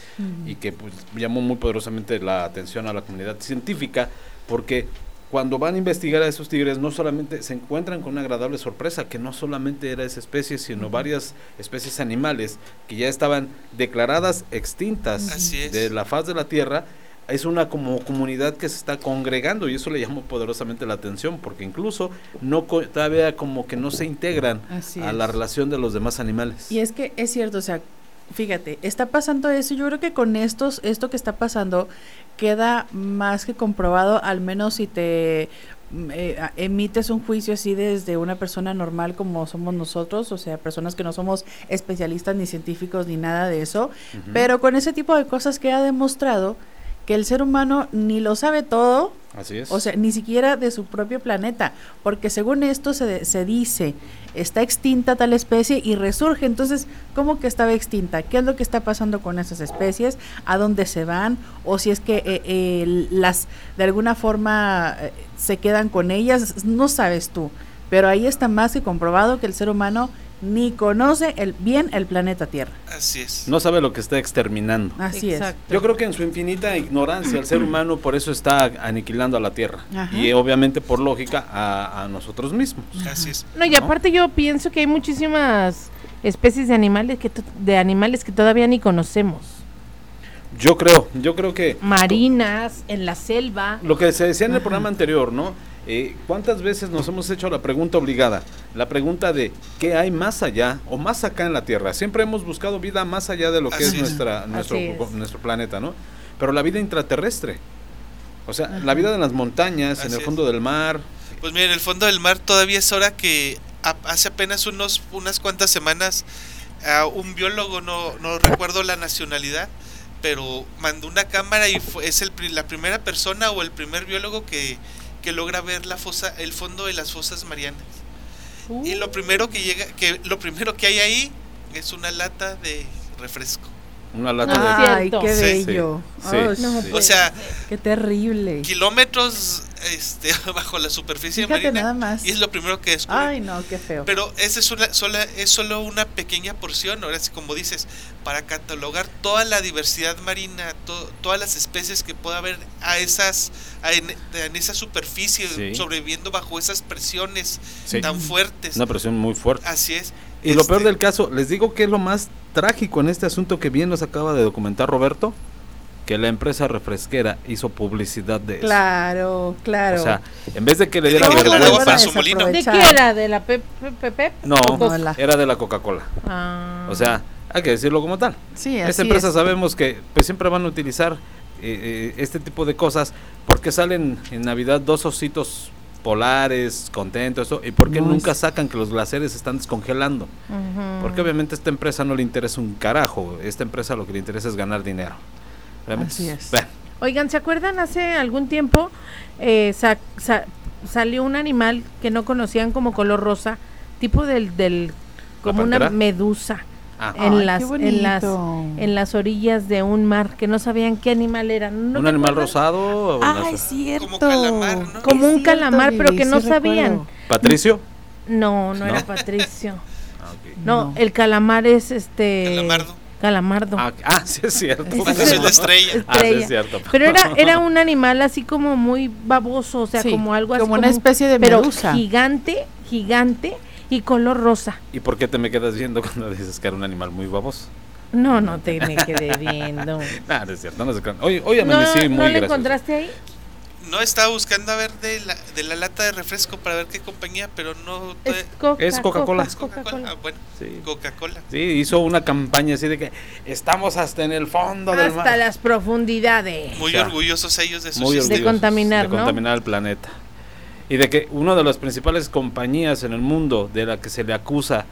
y que pues, llamó muy poderosamente la atención a la comunidad científica porque cuando van a investigar a esos tigres no solamente se encuentran con una agradable sorpresa que no solamente era esa especie sino varias especies animales que ya estaban declaradas extintas Así es. de la faz de la tierra es una como comunidad que se está congregando y eso le llamó poderosamente la atención porque incluso no co- todavía como que no se integran Así a la relación de los demás animales. Y es que es cierto, o sea, fíjate, está pasando eso. Yo creo que con estos, esto que está pasando queda más que comprobado, al menos si te mm, eh, emites un juicio así desde una persona normal como somos nosotros, o sea, personas que no somos especialistas ni científicos ni nada de eso, pero con ese tipo de cosas que ha demostrado que el ser humano ni lo sabe todo, así es o sea, ni siquiera de su propio planeta, porque según esto se, dice, está extinta tal especie y resurge. Entonces, ¿cómo que estaba extinta? ¿Qué es lo que está pasando con esas especies? ¿A dónde se van? O si es que eh, eh, las, de alguna forma, eh, se quedan con ellas, no sabes tú. Pero ahí está más que comprobado que el ser humano ni conoce el, bien el planeta Tierra. Así es. no sabe lo que está exterminando Así es. Yo creo que en su infinita ignorancia el ser humano por eso está aniquilando a la Tierra Ajá. y obviamente por lógica a, a nosotros mismos. Así es. No, y aparte yo pienso que hay muchísimas especies de animales que de animales que todavía ni conocemos. Yo creo, yo creo que Marinas, en la selva. lo que se decía en el programa anterior, ¿no? Eh, ¿cuántas veces nos hemos hecho la pregunta obligada? La pregunta de ¿qué hay más allá o más acá en la Tierra? Siempre hemos buscado vida más allá de lo que Así es es. nuestra, nuestro, es. nuestro planeta, ¿no? Pero la vida intraterrestre, o sea, la vida en las montañas, en el es. fondo del mar, Pues mira, en el fondo del mar todavía es hora que a- hace apenas unos unas cuantas semanas a un biólogo, no, no recuerdo la nacionalidad, pero mandó una cámara y fue- es el, la primera persona o el primer biólogo que, que logra ver la fosa, el fondo de las fosas marianas. Y lo primero que llega, que lo primero que hay ahí es una lata de refresco. Una lata de... Ay, qué bello. Sí, Ay, sí. no, Sí. O sea, Qué terrible. kilómetros este, [laughs] bajo la superficie Fíjate marina nada más. y es lo primero que descubre. Ay, no, qué feo. Pero esa es, una, sola, es solo una pequeña porción, ahora sí, como dices, para catalogar toda la diversidad marina, to- todas las especies que pueda haber a esas, a en, en esa superficie, Sí. sobreviviendo bajo esas presiones Sí. tan fuertes. Una presión muy fuerte. Así es. Y lo Este, peor del caso, les digo que es lo más trágico en este asunto que bien nos acaba de documentar Roberto, que la empresa refresquera hizo publicidad de eso. Claro, claro. O sea, en vez de que le diera ¿Cómo lo vergüenza? ¿De qué era? ¿De la PPP? no, era de la Coca-Cola. Ah. O sea, hay que decirlo como tal. Sí, así Esta empresa es. sabemos que pues siempre van a utilizar eh, eh, este tipo de cosas porque salen en Navidad dos ositos polares, contentos, eso, y porque Muy nunca sacan que los glaciares se están descongelando. Porque obviamente a esta empresa no le interesa un carajo, esta empresa lo que le interesa es ganar dinero. Realmente Así es. bueno, Oigan, ¿se acuerdan hace algún tiempo eh, sa- sa- salió un animal que no conocían como color rosa, tipo del, del como una medusa Ah. en Ay, las qué en las en las orillas de un mar que no sabían qué animal era. ¿No un animal acuerdas? rosado. Ah, una- es cierto. Como calamar, ¿no? Como Es un cierto, calamar, pero que no sabían. recuerdo. Patricio. No, no, ¿No? era Patricio. [laughs] Ah. No, No. el calamar es este Calamardo. Calamardo. Ah, ah, sí es cierto. Patricio es la [laughs] estrella. Ah, sí es cierto. Pero era, [laughs] era un animal así como muy baboso, o sea, Sí, como algo así. como una especie de pero medusa. gigante, gigante y color rosa. ¿Y por qué te me quedas viendo cuando dices que era un animal muy baboso? No, no te me quedé viendo. [laughs] Ah, no es cierto, no. Hoy, hoy ¿No, amanecí muy ¿no gracioso. encontraste ahí? No estaba buscando a ver de la, de la lata de refresco para ver qué compañía, pero no. Es, todavía- Coca, Es Coca-Cola. Es Coca-Cola. Ah, bueno, Sí. Coca-Cola. Sí, hizo una campaña así de que estamos hasta en el fondo del Hasta mar. las profundidades. Muy O sea, orgullosos ellos de sus Muy De contaminar, de ¿no? contaminar el planeta. Y de que una de las principales compañías en el mundo de la que se le acusa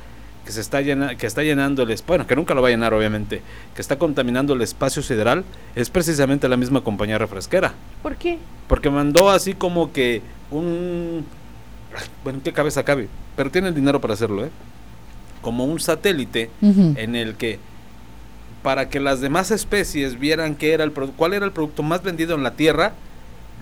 que se está llena, que está llenando el bueno, que nunca lo va a llenar obviamente, que está contaminando el espacio sideral, es precisamente la misma compañía refresquera, ¿Por qué? porque mandó así como que un bueno, qué cabeza cabe, pero tiene el dinero para hacerlo, ¿eh? Como un satélite en el que para que las demás especies vieran qué era el cuál era el producto más vendido en la Tierra,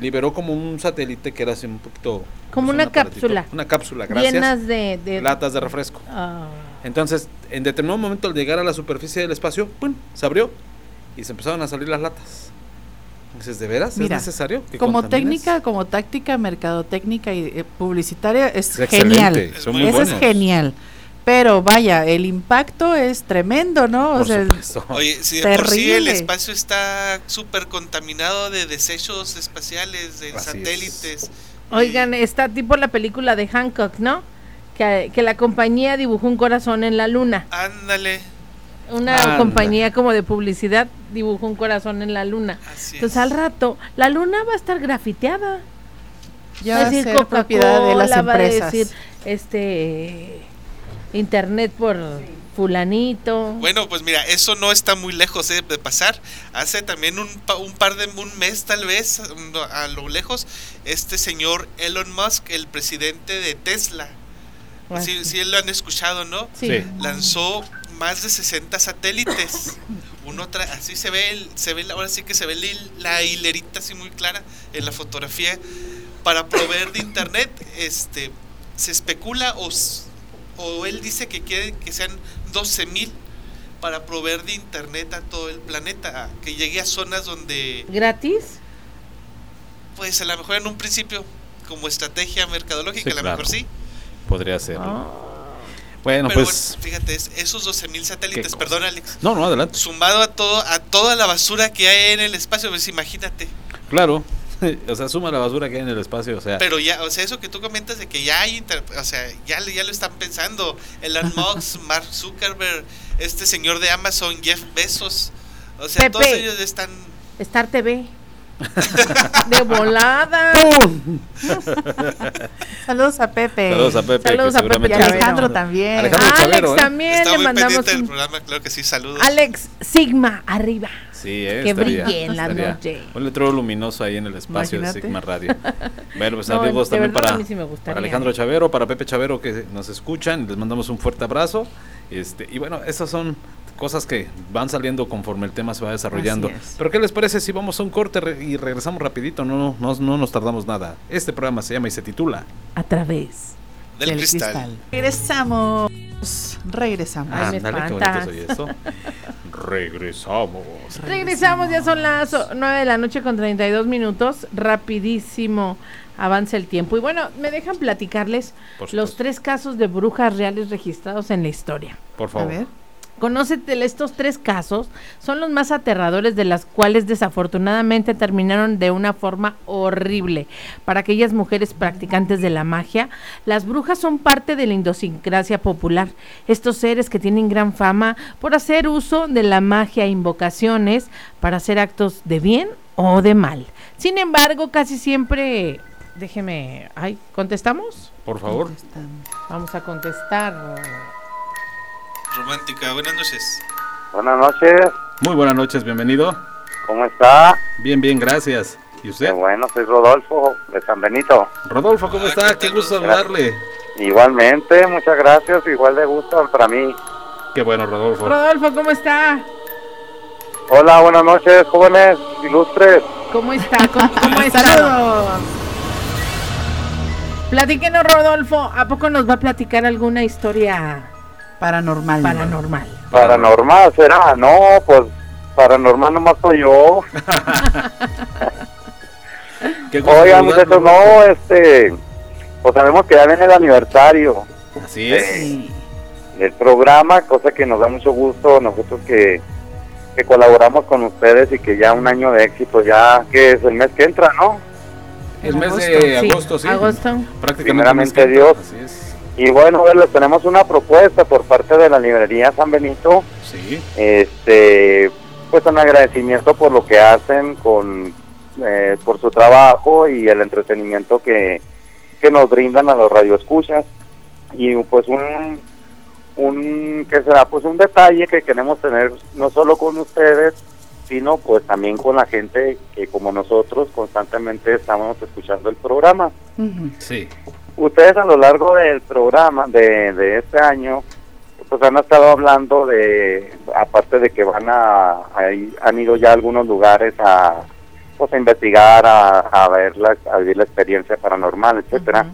liberó como un satélite que era así un poquito Como pues, una un cápsula. una cápsula, gracias. Llenas de, de- latas de refresco. Ah. Entonces, en determinado momento al llegar a la superficie del espacio, ¡pum! se abrió y se empezaron a salir las latas. Dices, ¿de veras Mira, es necesario? que como contamines? técnica, como táctica mercadotécnica y eh, publicitaria es, Es genial. son muy Eso es genial. Pero vaya, el impacto es tremendo, ¿no? O Por sea, supuesto. [laughs] Oye, si de por sí el espacio está súper contaminado de desechos espaciales, de Así es. satélites. Oigan, está tipo la película de Hancock, ¿no? Que, que la compañía dibujó un corazón en la luna. Ándale. Una Anda. compañía como de publicidad dibujó un corazón en la luna. Así Entonces es. al rato la luna va a estar grafiteada. ya va a decir ser propiedad de las Coca-Cola, va a decir este internet por fulanito. Bueno, pues mira, eso no está muy lejos eh, de pasar. Hace también un, pa- un par de un mes tal vez a lo lejos este señor Elon Musk, el presidente de Tesla. Ah, Sí, sí lo han escuchado, ¿no? Sí. Lanzó más de 60 satélites. Uno tra- así se ve, el- se ve, la- ahora sí que se ve la hil- la hilerita así muy clara en la fotografía para proveer de internet. Este, se especula o, o él dice que quiere que sean 12 mil para proveer de internet a todo el planeta, que llegue a zonas donde, ¿Gratis? pues a lo mejor en un principio como estrategia mercadológica, Sí, a lo claro. mejor sí. Podría ser. Ah. Bueno, Pero pues bueno, fíjate, es- esos 12 mil satélites, perdón Alex, no, no, adelante. sumado a todo a toda la basura que hay en el espacio, pues imagínate. Claro. [laughs] o sea, suma la basura que hay en el espacio, o sea. Pero ya, o sea, eso que tú comentas de que ya hay, inter- o sea, ya, le- ya lo están pensando. Elon [laughs] Musk, Mark Zuckerberg, este señor de Amazon, Jeff Bezos. O sea, Pepe. todos ellos están... Star TV. [laughs] De volada. Saludos a Pepe. Saludos a Pepe. Saludos a Pepe Y a Alejandro también. Alejandro Alex Chavero, ¿eh? también Está le muy mandamos del un... programa, claro que sí, saludos. Alex Sigma, arriba. Sí, eh, Que estaría- brille en la estaría noche. Un letrero luminoso ahí en el espacio Imagínate. de Sigma Radio. [laughs] Bueno, pues No, saludos de también verdad, para, sí Alejandro Chavero, para Pepe Chavero que nos escuchan. Les mandamos un fuerte abrazo. Este, y bueno, esas son cosas que van saliendo conforme el tema se va desarrollando. Pero ¿qué les parece si vamos a un corte re- y regresamos rapidito? No, no, no nos tardamos nada. Este programa se llama y se titula A través Del cristal. Regresamos. Regresamos. Ay, me qué soy esto. Regresamos. Regresamos, ya son las 9 de la noche con 32 minutos. Rapidísimo avanza el tiempo. Y bueno, me dejan platicarles los tres casos de brujas reales registrados en la historia. Por favor. ver. Conócete estos tres casos, son los más aterradores de las cuales desafortunadamente terminaron de una forma horrible. Para aquellas mujeres practicantes de la magia, las brujas son parte de la idiosincrasia popular. Estos seres que tienen gran fama por hacer uso de la magia e invocaciones para hacer actos de bien o de mal. Sin embargo, casi siempre, déjeme, ay, ¿contestamos? Por favor. Vamos a contestar. Romántica, buenas noches. Buenas noches, Muy buenas noches, bienvenido. ¿cómo está? Bien, bien, gracias. ¿Y Qué usted? bueno, soy Rodolfo de San Benito. Rodolfo, ¿cómo está? Qué gusto saludarle. Igualmente, muchas gracias, igual de gusto para mí. Qué bueno, Rodolfo. Rodolfo, ¿cómo está? Hola, buenas noches, jóvenes ilustres. ¿Cómo está? ¿Cómo, cómo está? Saludos. Platíquenos, Rodolfo. ¿A poco nos va a platicar alguna historia Paranormal. paranormal? Paranormal será, no, pues paranormal nomás soy yo. [laughs] Oigan, muchachos, no, este, pues sabemos que ya viene el aniversario Así es. del programa, cosa que nos da mucho gusto nosotros que, que colaboramos con ustedes y que ya un año de éxito, ya que es el mes que entra, ¿no? El mes agosto, de agosto, sí. agosto. Prácticamente. Primeramente el Dios. Así es. Y bueno, a ver, les tenemos una propuesta por parte de la librería San Benito, Sí. este, pues un agradecimiento por lo que hacen, con, eh, por su trabajo y el entretenimiento que, que nos brindan a los radioescuchas. Y pues un, un, ¿qué será? Pues un detalle que queremos tener no solo con ustedes, sino pues también con la gente que como nosotros constantemente estamos escuchando el programa. Sí. Ustedes a lo largo del programa de, de este año, pues han estado hablando de, aparte de que van a, a han ido ya a algunos lugares a, pues a investigar, a, a ver la, a vivir la experiencia paranormal, etcétera.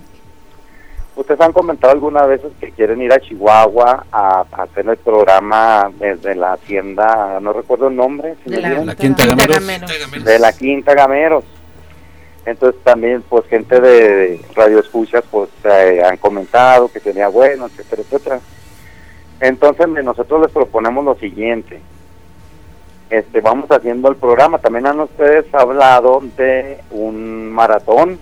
Ustedes han comentado algunas veces que quieren ir a Chihuahua a, a hacer el programa desde la hacienda, no recuerdo el nombre, ¿sí De la, Quinta Quinta Gameros. Gameros. de la Quinta Gameros. Entonces también pues gente de radio escuchas pues eh, han comentado que sería bueno, etcétera, etcétera. Entonces nosotros les proponemos lo siguiente. Este, vamos haciendo el programa. También han ustedes hablado de un maratón,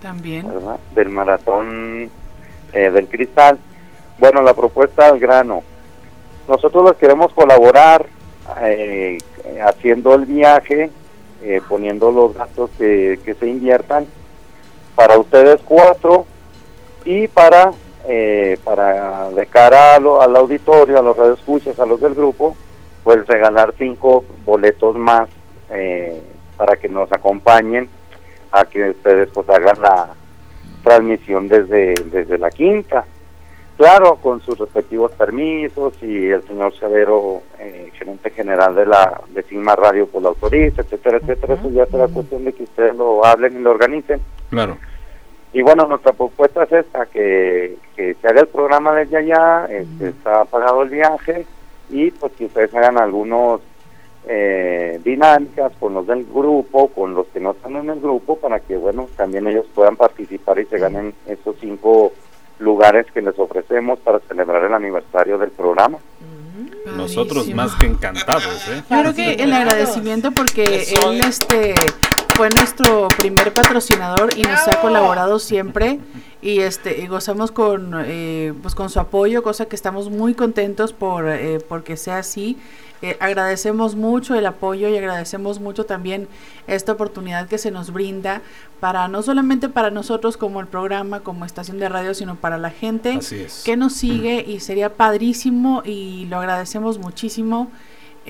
También. ¿verdad? Del maratón eh, del cristal. Bueno, la propuesta al grano. Nosotros les queremos colaborar eh, haciendo el viaje, eh, poniendo los gastos que, que se inviertan para ustedes cuatro y para eh, para de cara a lo- al auditorio, a los radioescuchas, a los del grupo, pues regalar cinco boletos más eh, para que nos acompañen a que ustedes pues hagan la transmisión desde, desde la quinta. Claro, con sus respectivos permisos y el señor Severo, eh, gerente general de la de Sigma Radio, pues lo autoriza, etcétera, etcétera. Eso ya será cuestión de que ustedes lo hablen y lo organicen. Claro. Y bueno, nuestra propuesta es esta, que, que se haga el programa desde allá, este, está pagado el viaje y pues que ustedes hagan algunos eh, dinámicas con los del grupo, con los que no están en el grupo, para que bueno, también ellos puedan participar y se ganen esos cinco lugares que les ofrecemos para celebrar el aniversario del programa. Nosotros más que encantados, ¿eh? Yo creo que el agradecimiento porque él este fue nuestro primer patrocinador y nos ha colaborado siempre y este y gozamos con eh, pues con su apoyo, cosa que estamos muy contentos por eh, porque sea así. Eh, agradecemos mucho el apoyo y agradecemos mucho también esta oportunidad que se nos brinda para no solamente para nosotros como el programa, como estación de radio, sino para la gente es. que nos sigue y sería padrísimo y lo agradecemos muchísimo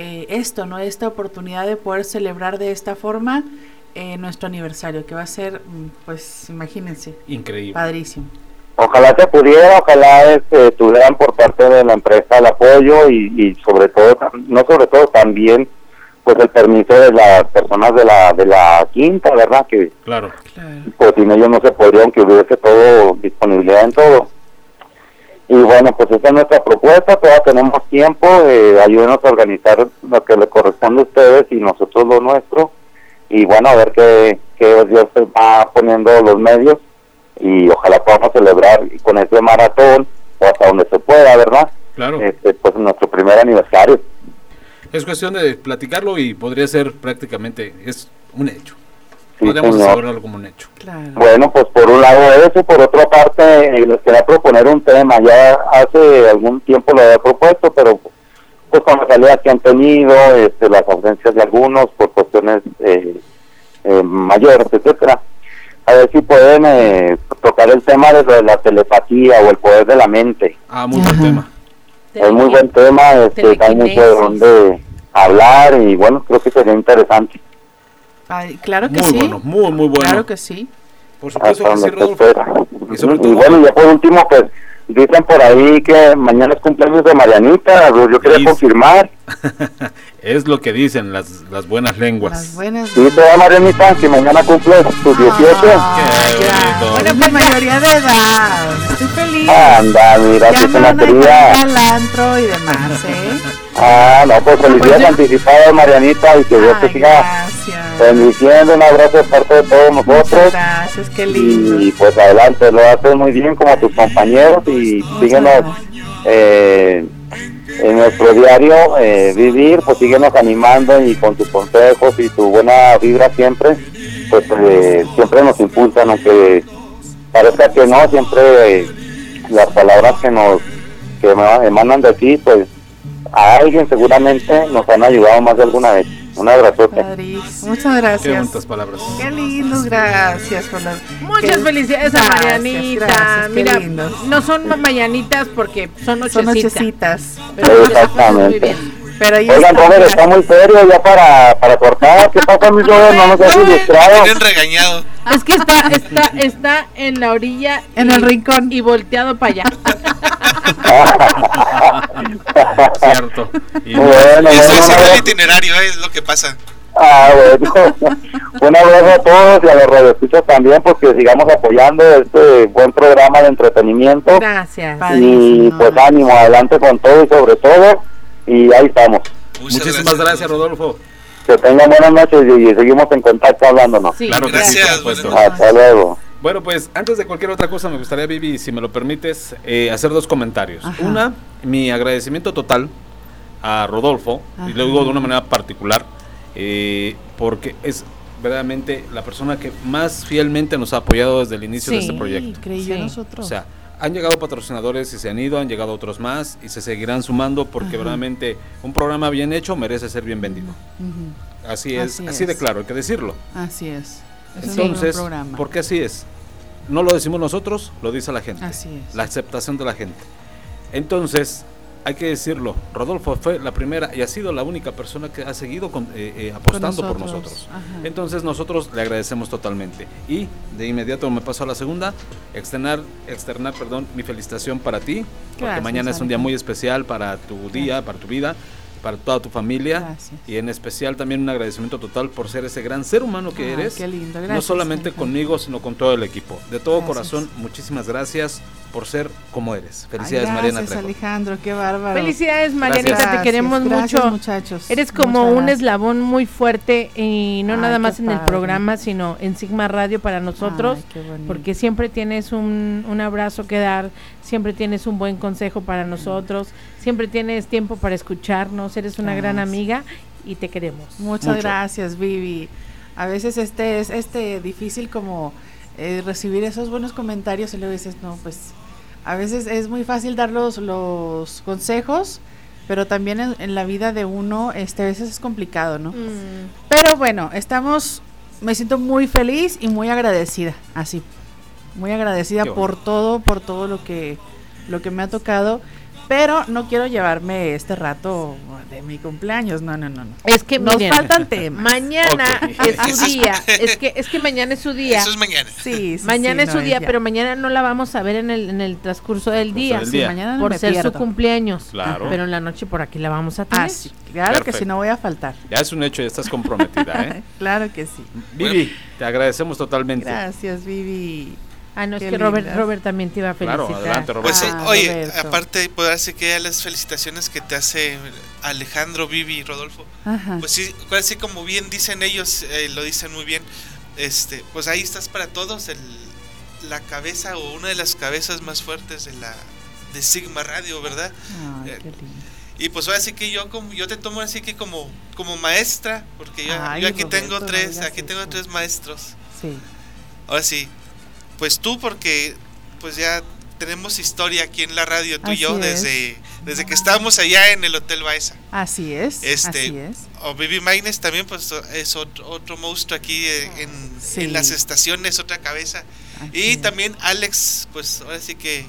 eh, esto, ¿no? Esta oportunidad de poder celebrar de esta forma eh, nuestro aniversario, que va a ser, mm, pues imagínense, Increíble. padrísimo. Ojalá se pudiera, ojalá este, tuvieran por parte de la empresa el apoyo y, y sobre todo, no sobre todo también, pues el permiso de las personas de la de la quinta, ¿verdad? Que Claro. pues sin ellos no se podría, aunque hubiese todo disponibilidad en todo. Y bueno, pues esa es nuestra propuesta, todavía tenemos tiempo, eh, ayúdenos a organizar lo que le corresponde a ustedes y nosotros lo nuestro. Y bueno, a ver qué, qué Dios se va poniendo los medios y ojalá podamos celebrar con ese maratón o hasta donde se pueda, ¿verdad? Claro. Este, pues nuestro primer aniversario. Es cuestión de platicarlo y podría ser prácticamente, es un hecho. Sí, Podríamos señor. asegurarlo como un hecho. Bueno, pues por un lado eso, por otra parte eh, les quería proponer un tema, ya hace algún tiempo lo había propuesto, pero pues con las salidas que han tenido, este, las ausencias de algunos por cuestiones eh, eh, mayores, etcétera, a ver si pueden eh, tocar el tema de lo de la telepatía o el poder de la mente. Ah, muy buen tema. Es muy buen tema, este, hay mucho de donde hablar y bueno, creo que sería interesante. Ay, claro que Muy sí. bueno, muy, muy bueno. Claro que sí. Por supuesto hasta que sí, donde se Rodolfo. pueda. Y sobre Y todo- bueno, ya por último, pues dicen por ahí que mañana es cumpleaños de Marianita, pues, yo quería confirmar. [laughs] Es lo que dicen las, las buenas lenguas. Buenas. Sí, te Marianita, que mañana cumple sus 18. Bueno, pues mayoría de edad. Estoy feliz. Anda, mira, ya que quería. invitar al antro y demás, ¿eh? Ah, no, pues felicidades anticipadas, Marianita, y que Dios te siga bendiciendo. Un abrazo de parte de todos nosotros. Gracias, qué lindo. Y pues adelante, lo haces muy bien como tus compañeros y síguenos eh, en nuestro diario eh, vivir, pues síguenos animando y con tus consejos y tu buena vibra siempre, pues eh, siempre nos impulsan, aunque parezca que no, siempre las palabras que nos que ema- emanan de ti, pues a alguien seguramente nos han ayudado más de alguna vez. Un abrazote. Padrísimo. Muchas Qué gracias. bonitas palabras. Qué lindos, gracias. Por la- Muchas qué- felicidades a Marianita. gracias, qué Mira, no son ma- mañanitas porque son Son nochecitas. nochecitas. Pero muy Exactamente. Pero ahí Oigan, está, Robert, está muy serio ya para, para cortar. ¿Qué pasa, mi Robert? No nos has ilustrado. Tienen regañado. Es que está, está, está en la orilla. En y- el rincón. Y volteado para allá. [laughs] Cierto. Y Bueno, haciendo bueno. el itinerario, eh, es lo que pasa. Ah, bueno. [laughs] Un abrazo a todos y a los radioescuchas también, porque sigamos apoyando este buen programa de entretenimiento. Gracias. Y pues ánimo, adelante con todo y sobre todo. Y ahí estamos. Muchísimas gracias, Rodolfo. Que tengan buenas noches y, y seguimos en contacto hablándonos. claro que sí, por supuesto. Hasta luego. Bueno, pues antes de cualquier otra cosa me gustaría, Vivi, si me lo permites, eh, hacer dos comentarios. Una, mi agradecimiento total a Rodolfo, y lo digo de una manera particular, eh, porque es verdaderamente la persona que más fielmente nos ha apoyado desde el inicio de este proyecto. creyó Sí. nosotros. O sea, han llegado patrocinadores y se han ido, han llegado otros más y se seguirán sumando porque Ajá. verdaderamente un programa bien hecho merece ser bien vendido. Así es, Así así, de claro, hay que decirlo. Así es. Es un Entonces, programa. porque así es. No lo decimos nosotros, lo dice la gente. Así es. La aceptación de la gente. Entonces, hay que decirlo, Rodolfo fue la primera y ha sido la única persona que ha seguido con- eh, eh, apostando por nosotros, ajá. Entonces nosotros le agradecemos totalmente. Y de inmediato me paso a la segunda, externar, externar perdón, mi felicitación para ti, porque Gracias, mañana es un día muy especial para tu día, para tu vida, para toda tu familia. Gracias. Y en especial también un agradecimiento total por ser ese gran ser humano que Ay, eres. qué lindo, no gracias, solamente Alejandro. conmigo, sino con todo el equipo. De todo Gracias. corazón, muchísimas gracias por ser como eres. Ay, Felicidades, Mariana Gracias, Trejo. Alejandro, qué bárbaro. Felicidades, Marianita, Gracias. te queremos Gracias, mucho. muchachos. Eres como Muchas un gracias. eslabón muy fuerte y no Ay, nada más en el programa, sino en Sigma Radio para nosotros, Ay, porque siempre tienes un, un abrazo que dar, siempre tienes un buen consejo para nosotros, siempre tienes tiempo para escucharnos, eres una gran amiga y te queremos. Muchas Mucho. gracias, Vivi. A veces este es este difícil como eh, recibir esos buenos comentarios y luego dices, no, pues a veces es muy fácil dar los, los consejos, pero también en, en la vida de uno este, a veces es complicado, ¿no? Mm. Pero bueno, estamos, me siento muy feliz y muy agradecida, así, muy agradecida por todo, por todo lo que, lo que me ha tocado. Pero no quiero llevarme este rato de mi cumpleaños, no, no, no. no. Es que nos miren, faltan temas. Mañana es su día. Es que, es que mañana es su día. Eso es mañana. Sí, sí, mañana sí, es su no, día, ya. pero mañana no la vamos a ver en el, en el transcurso del día. del día. Sí, mañana no por me ser su cumpleaños. Claro. Pero en la noche por aquí la vamos a tener. Ah, sí, claro que sí, no voy a faltar. Ya es un hecho, ya estás comprometida, ¿eh? [laughs] Claro que sí. Vivi, te agradecemos totalmente. Gracias, Vivi. Ah, no, es que Robert. Robert también te iba a Claro, felicitar. adelante, Robert. Pues, eh, Ah, oye, Roberto. aparte, pues así que ya las felicitaciones que te hace Alejandro, Vivi y Rodolfo. Ajá. Pues sí, así como bien dicen ellos, eh, lo dicen muy bien. Este, pues ahí estás para todos, el, la cabeza o una de las cabezas más fuertes de la de Sigma Radio, ¿verdad? Ay, Eh, qué lindo. Y pues ahora sí que yo como yo te tomo así que como como maestra, porque yo, Ay, yo aquí Roberto, tengo tres, aquí tengo tres maestros. Sí. Ahora sí, pues tú porque pues ya tenemos historia aquí en la radio tú y yo es. desde desde que estábamos allá en el Hotel Baeza. Así es. Este, así es. O Vivi Maines también pues es otro, otro monstruo aquí eh, en, Sí. en las estaciones, otra cabeza. Así Y es. también Alex, pues ahora sí que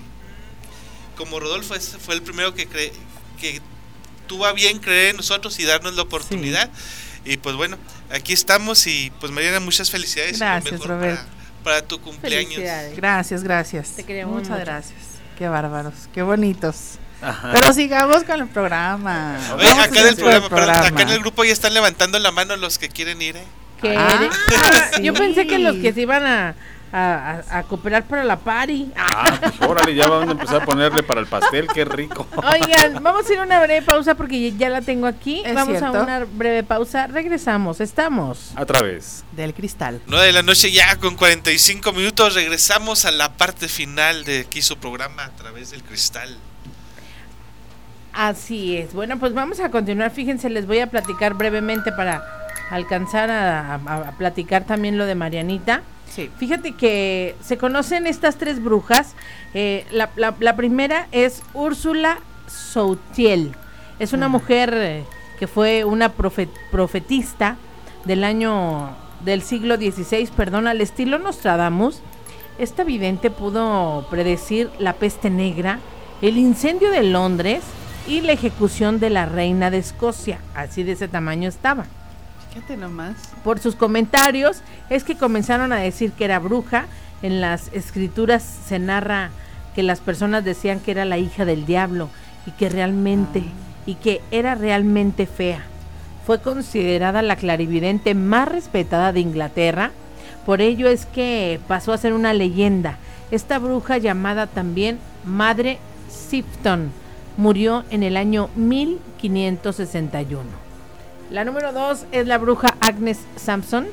como Rodolfo fue el primero que cre- que tuvo a bien creer en nosotros y darnos la oportunidad. Y pues bueno, aquí estamos y pues Mariana, muchas felicidades. Gracias, Roberto. Para, tu cumpleaños. Gracias, gracias. Te queremos Muchas mucho. gracias. Qué bárbaros, qué bonitos. Ajá. Pero sigamos con el programa. Oye, acá del el programa, perdón, acá en el grupo ya están levantando la mano los que quieren ir, ¿eh? ¿Qué Ah, sí. [laughs] Yo pensé que los que se iban a, a, a- a cooperar para la party. Ah, pues órale, ya van a empezar a ponerle para el pastel, qué rico. Oigan, vamos a ir a una breve pausa porque ya la tengo aquí. Es vamos cierto. a una breve pausa. Regresamos. Estamos. A través. Del cristal. 9 de la noche ya con 45 minutos regresamos a la parte final de aquí su programa a través del cristal. Así es. Bueno, pues vamos a continuar. Fíjense, les voy a platicar brevemente para alcanzar a, a- a platicar también lo de Marianita. Sí. Fíjate que se conocen estas tres brujas. Eh, la, la- la primera es Úrsula Soutiel. Es una mujer eh, que fue una profe- profetista del año del siglo XVI, perdón, al estilo Nostradamus. Esta vidente pudo predecir la peste negra, el incendio de Londres y la ejecución de la reina de Escocia. Así de ese tamaño estaba Fíjate nomás. por sus comentarios es que comenzaron a decir que era bruja. En las escrituras se narra que las personas decían que era la hija del diablo y que realmente y que era realmente fea. Fue considerada la clarividente más respetada de Inglaterra. Por ello es que pasó a ser una leyenda. Esta bruja llamada también Madre Sifton murió en el año 1561. La número dos es la bruja Agnes Sampson.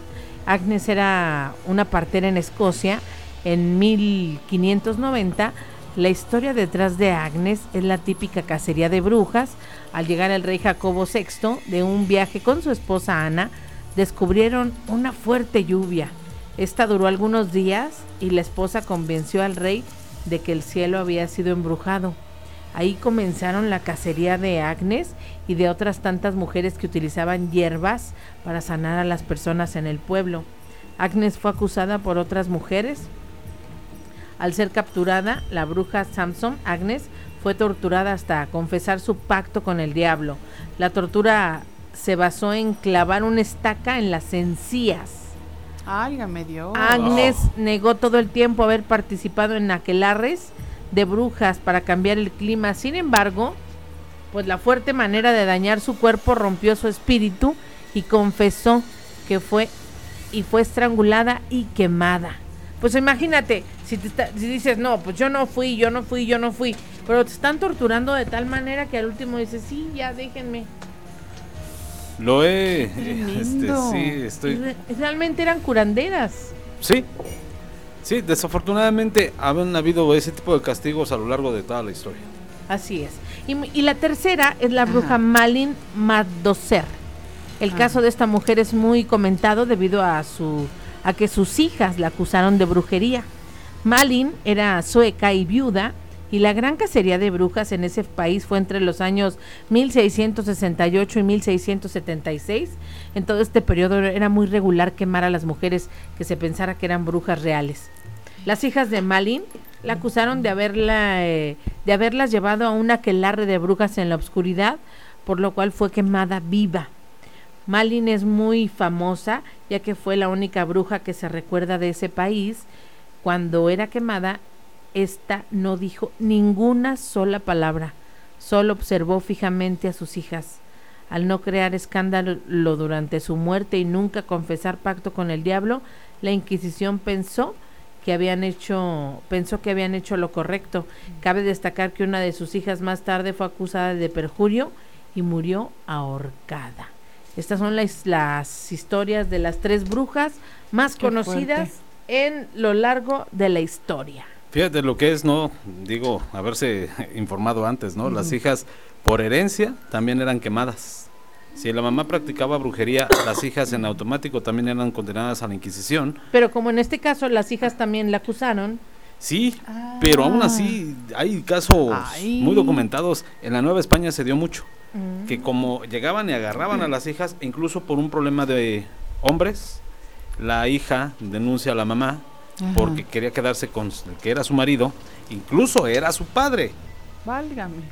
Agnes era una partera en Escocia en 1590. La historia detrás de Agnes es la típica cacería de brujas. Al llegar el rey Jacobo VI de un viaje con su esposa Ana, descubrieron una fuerte lluvia. Esta duró algunos días y la esposa convenció al rey de que el cielo había sido embrujado. Ahí comenzaron la cacería de Agnes y de otras tantas mujeres que utilizaban hierbas para sanar a las personas en el pueblo. Agnes fue acusada por otras mujeres. Al ser capturada, la bruja Samson, Agnes, fue torturada hasta confesar su pacto con el diablo. La tortura se basó en clavar una estaca en las encías. Álgame Dios. Agnes negó todo el tiempo haber participado en aquelarres de brujas para cambiar el clima. Sin embargo, pues la fuerte manera de dañar su cuerpo rompió su espíritu y confesó que fue y fue estrangulada y quemada. Pues imagínate, si, te está- si dices, no, pues yo no fui, yo no fui, yo no fui, pero te están torturando de tal manera que al último dices, sí, ya déjenme. Lo he. Este, sí, estoy. re- realmente eran curanderas. Sí. Sí, desafortunadamente han habido ese tipo de castigos a lo largo de toda la historia. Así es. Y, y la tercera es la bruja Malin Madoser. El caso de esta mujer es muy comentado debido a su a que sus hijas la acusaron de brujería. Malin era sueca y viuda y la gran cacería de brujas en ese país fue entre los años 1668 y 1676. En todo este periodo era muy regular quemar a las mujeres que se pensara que eran brujas reales. Las hijas de Malin la acusaron de haberla eh, de haberlas llevado a un aquelarre de brujas en la oscuridad, por lo cual fue quemada viva. Malin es muy famosa, ya que fue la única bruja que se recuerda de ese país. Cuando era quemada, esta no dijo ninguna sola palabra, solo observó fijamente a sus hijas. Al no crear escándalo durante su muerte y nunca confesar pacto con el diablo, la Inquisición pensó que habían hecho, pensó que habían hecho lo correcto. Cabe destacar que una de sus hijas más tarde fue acusada de perjurio y murió ahorcada. Estas son las, las historias de las tres brujas más Qué conocidas en lo largo de la historia. Fíjate lo que es, ¿no? Digo, haberse informado antes, ¿no? Las hijas, por herencia, también eran quemadas. Si la mamá practicaba brujería, las hijas en automático también eran condenadas a la Inquisición. Pero como en este caso las hijas también la acusaron, Sí, pero aún así hay casos Ay. muy documentados. En la Nueva España se dio mucho. Mm. Que como llegaban y agarraban a las hijas, incluso por un problema de hombres, la hija denuncia a la mamá Ajá. porque quería quedarse con el que era su marido, incluso era su padre. Válgame.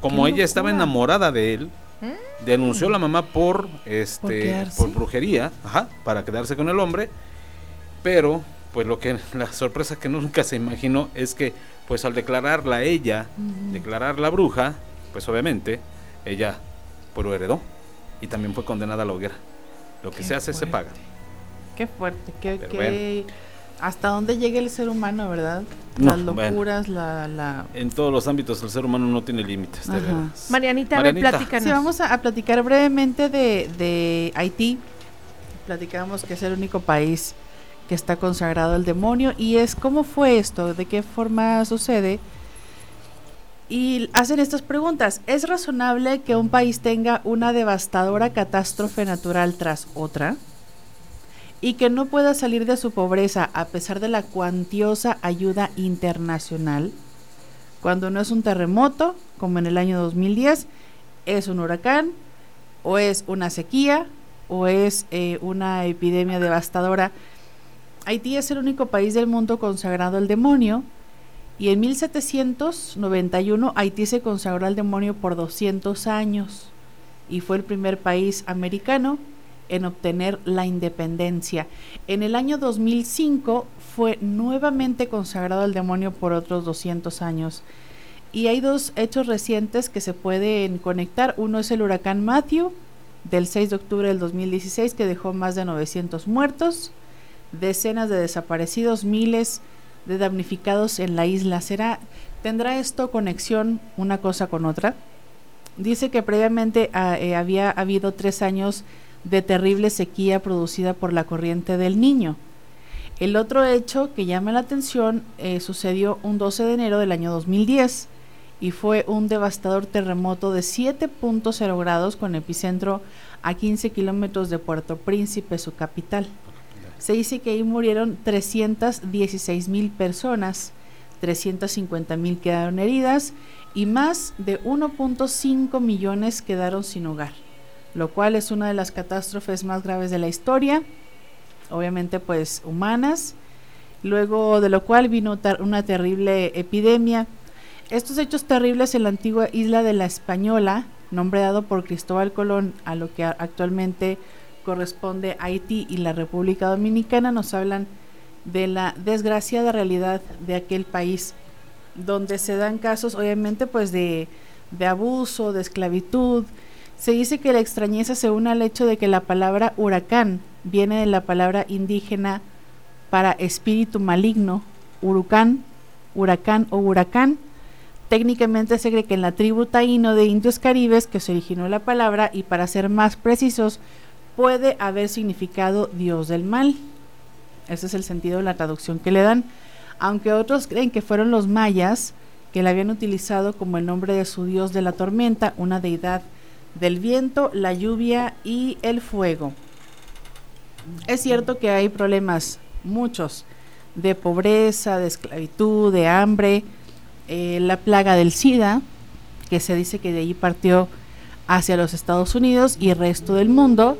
Como ella estaba enamorada de él, Mm. denunció a la mamá por ¿Por este por brujería, ajá, para quedarse con el hombre, pero pues lo que [laughs] la sorpresa que nunca se imaginó es que pues al declararla ella, Ujú. declarar la bruja, pues obviamente ella pues lo heredó y también fue condenada a la hoguera. Lo que Qué se hace se paga. Qué fuerte, qué, qué- hasta dónde llega el ser humano, ¿verdad? No, Las bueno. locuras, la, la... En todos los ámbitos el ser humano no tiene límites, de Ajá. veras. Marianita, a ver, Marianita. platícanos. Sí, vamos a, a platicar brevemente de, de Haití. Platicamos que es el único país que está consagrado al demonio y es cómo fue esto, de qué forma sucede. Y hacen estas preguntas. ¿Es razonable que un país tenga una devastadora catástrofe natural tras otra? Y que no pueda salir de su pobreza a pesar de la cuantiosa ayuda internacional? Cuando no es un terremoto, como en el año 2010, es un huracán, o es una sequía, o es eh, una epidemia devastadora. Haití es el único país del mundo consagrado al demonio, y en 1791 Haití se consagró al demonio por 200 años, y fue el primer país americano en obtener la independencia. En el año 2005 fue nuevamente consagrado al demonio por otros 200 años. Y hay dos hechos recientes que se pueden conectar. Uno es el huracán Matthew del 6 de octubre del 2016 que dejó más de 900 muertos, decenas de desaparecidos, miles de damnificados en la isla. ¿Será tendrá esto conexión una cosa con otra? Dice que previamente ah, eh, había habido tres años de terrible sequía producida por la corriente del Niño. El otro hecho que llama la atención eh, sucedió un 12 de enero del año 2010 y fue un devastador terremoto de 7.0 grados con epicentro a 15 kilómetros de Puerto Príncipe, su capital. Se dice que ahí murieron 316 mil personas, 350 mil quedaron heridas y más de 1.5 millones quedaron sin hogar, lo cual es una de las catástrofes más graves de la historia, obviamente pues humanas, luego de lo cual vino una terrible epidemia. Estos hechos terribles en la antigua isla de la Española, nombre dado por Cristóbal Colón a lo que actualmente corresponde Haití y la República Dominicana, nos hablan de la desgraciada realidad de aquel país, donde se dan casos obviamente pues de, de abuso, de esclavitud. Se dice que la extrañeza se une al hecho de que la palabra huracán viene de la palabra indígena para espíritu maligno, urucán, huracán o huracán. Técnicamente se cree que en la tribu taíno de indios caribes que se originó la palabra y para ser más precisos puede haber significado Dios del mal. Ese es el sentido de la traducción que le dan. Aunque otros creen que fueron los mayas que la habían utilizado como el nombre de su dios de la tormenta, una deidad del viento, la lluvia y el fuego. Es cierto que hay problemas, muchos, de pobreza, de esclavitud, de hambre, eh, la plaga del SIDA, que se dice que de ahí partió hacia los Estados Unidos y el resto del mundo,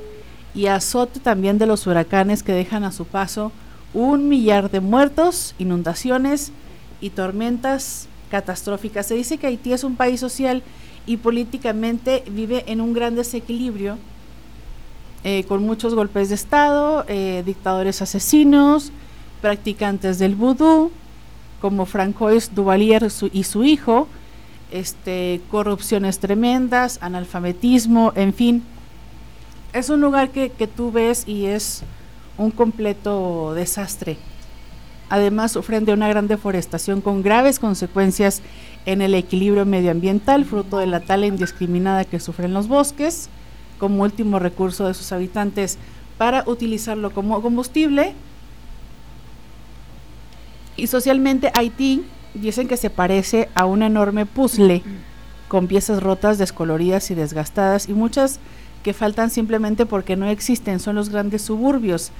y azote también de los huracanes que dejan a su paso un millar de muertos, inundaciones y tormentas catastróficas. Se dice que Haití es un país social y políticamente vive en un gran desequilibrio, eh, con muchos golpes de Estado, eh, dictadores asesinos, practicantes del vudú, como Francois Duvalier y su hijo, este, corrupciones tremendas, analfabetismo, en fin. Es un lugar que, que tú ves y es un completo desastre. Además, sufren de una gran deforestación con graves consecuencias en el equilibrio medioambiental, fruto de la tala indiscriminada que sufren los bosques, como último recurso de sus habitantes para utilizarlo como combustible. Y socialmente Haití dicen que se parece a un enorme puzzle con piezas rotas, descoloridas y desgastadas y muchas que faltan simplemente porque no existen, son los grandes suburbios.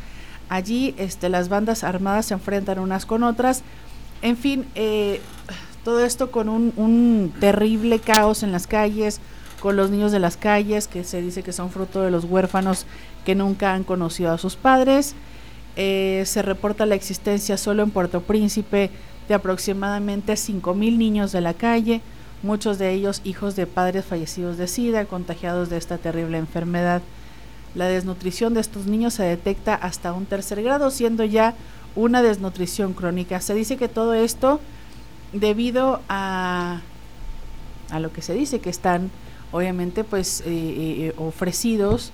Allí este, las bandas armadas se enfrentan unas con otras. En fin, eh, todo esto con un, terrible caos en las calles, con los niños de las calles, que se dice que son fruto de los huérfanos que nunca han conocido a sus padres. Eh, se reporta la existencia solo en Puerto Príncipe de aproximadamente 5.000 niños de la calle, muchos de ellos hijos de padres fallecidos de SIDA, contagiados de esta terrible enfermedad. La desnutrición de estos niños se detecta hasta un tercer grado, siendo ya una desnutrición crónica. Se dice que todo esto debido a, a lo que se dice que están obviamente pues eh, eh, ofrecidos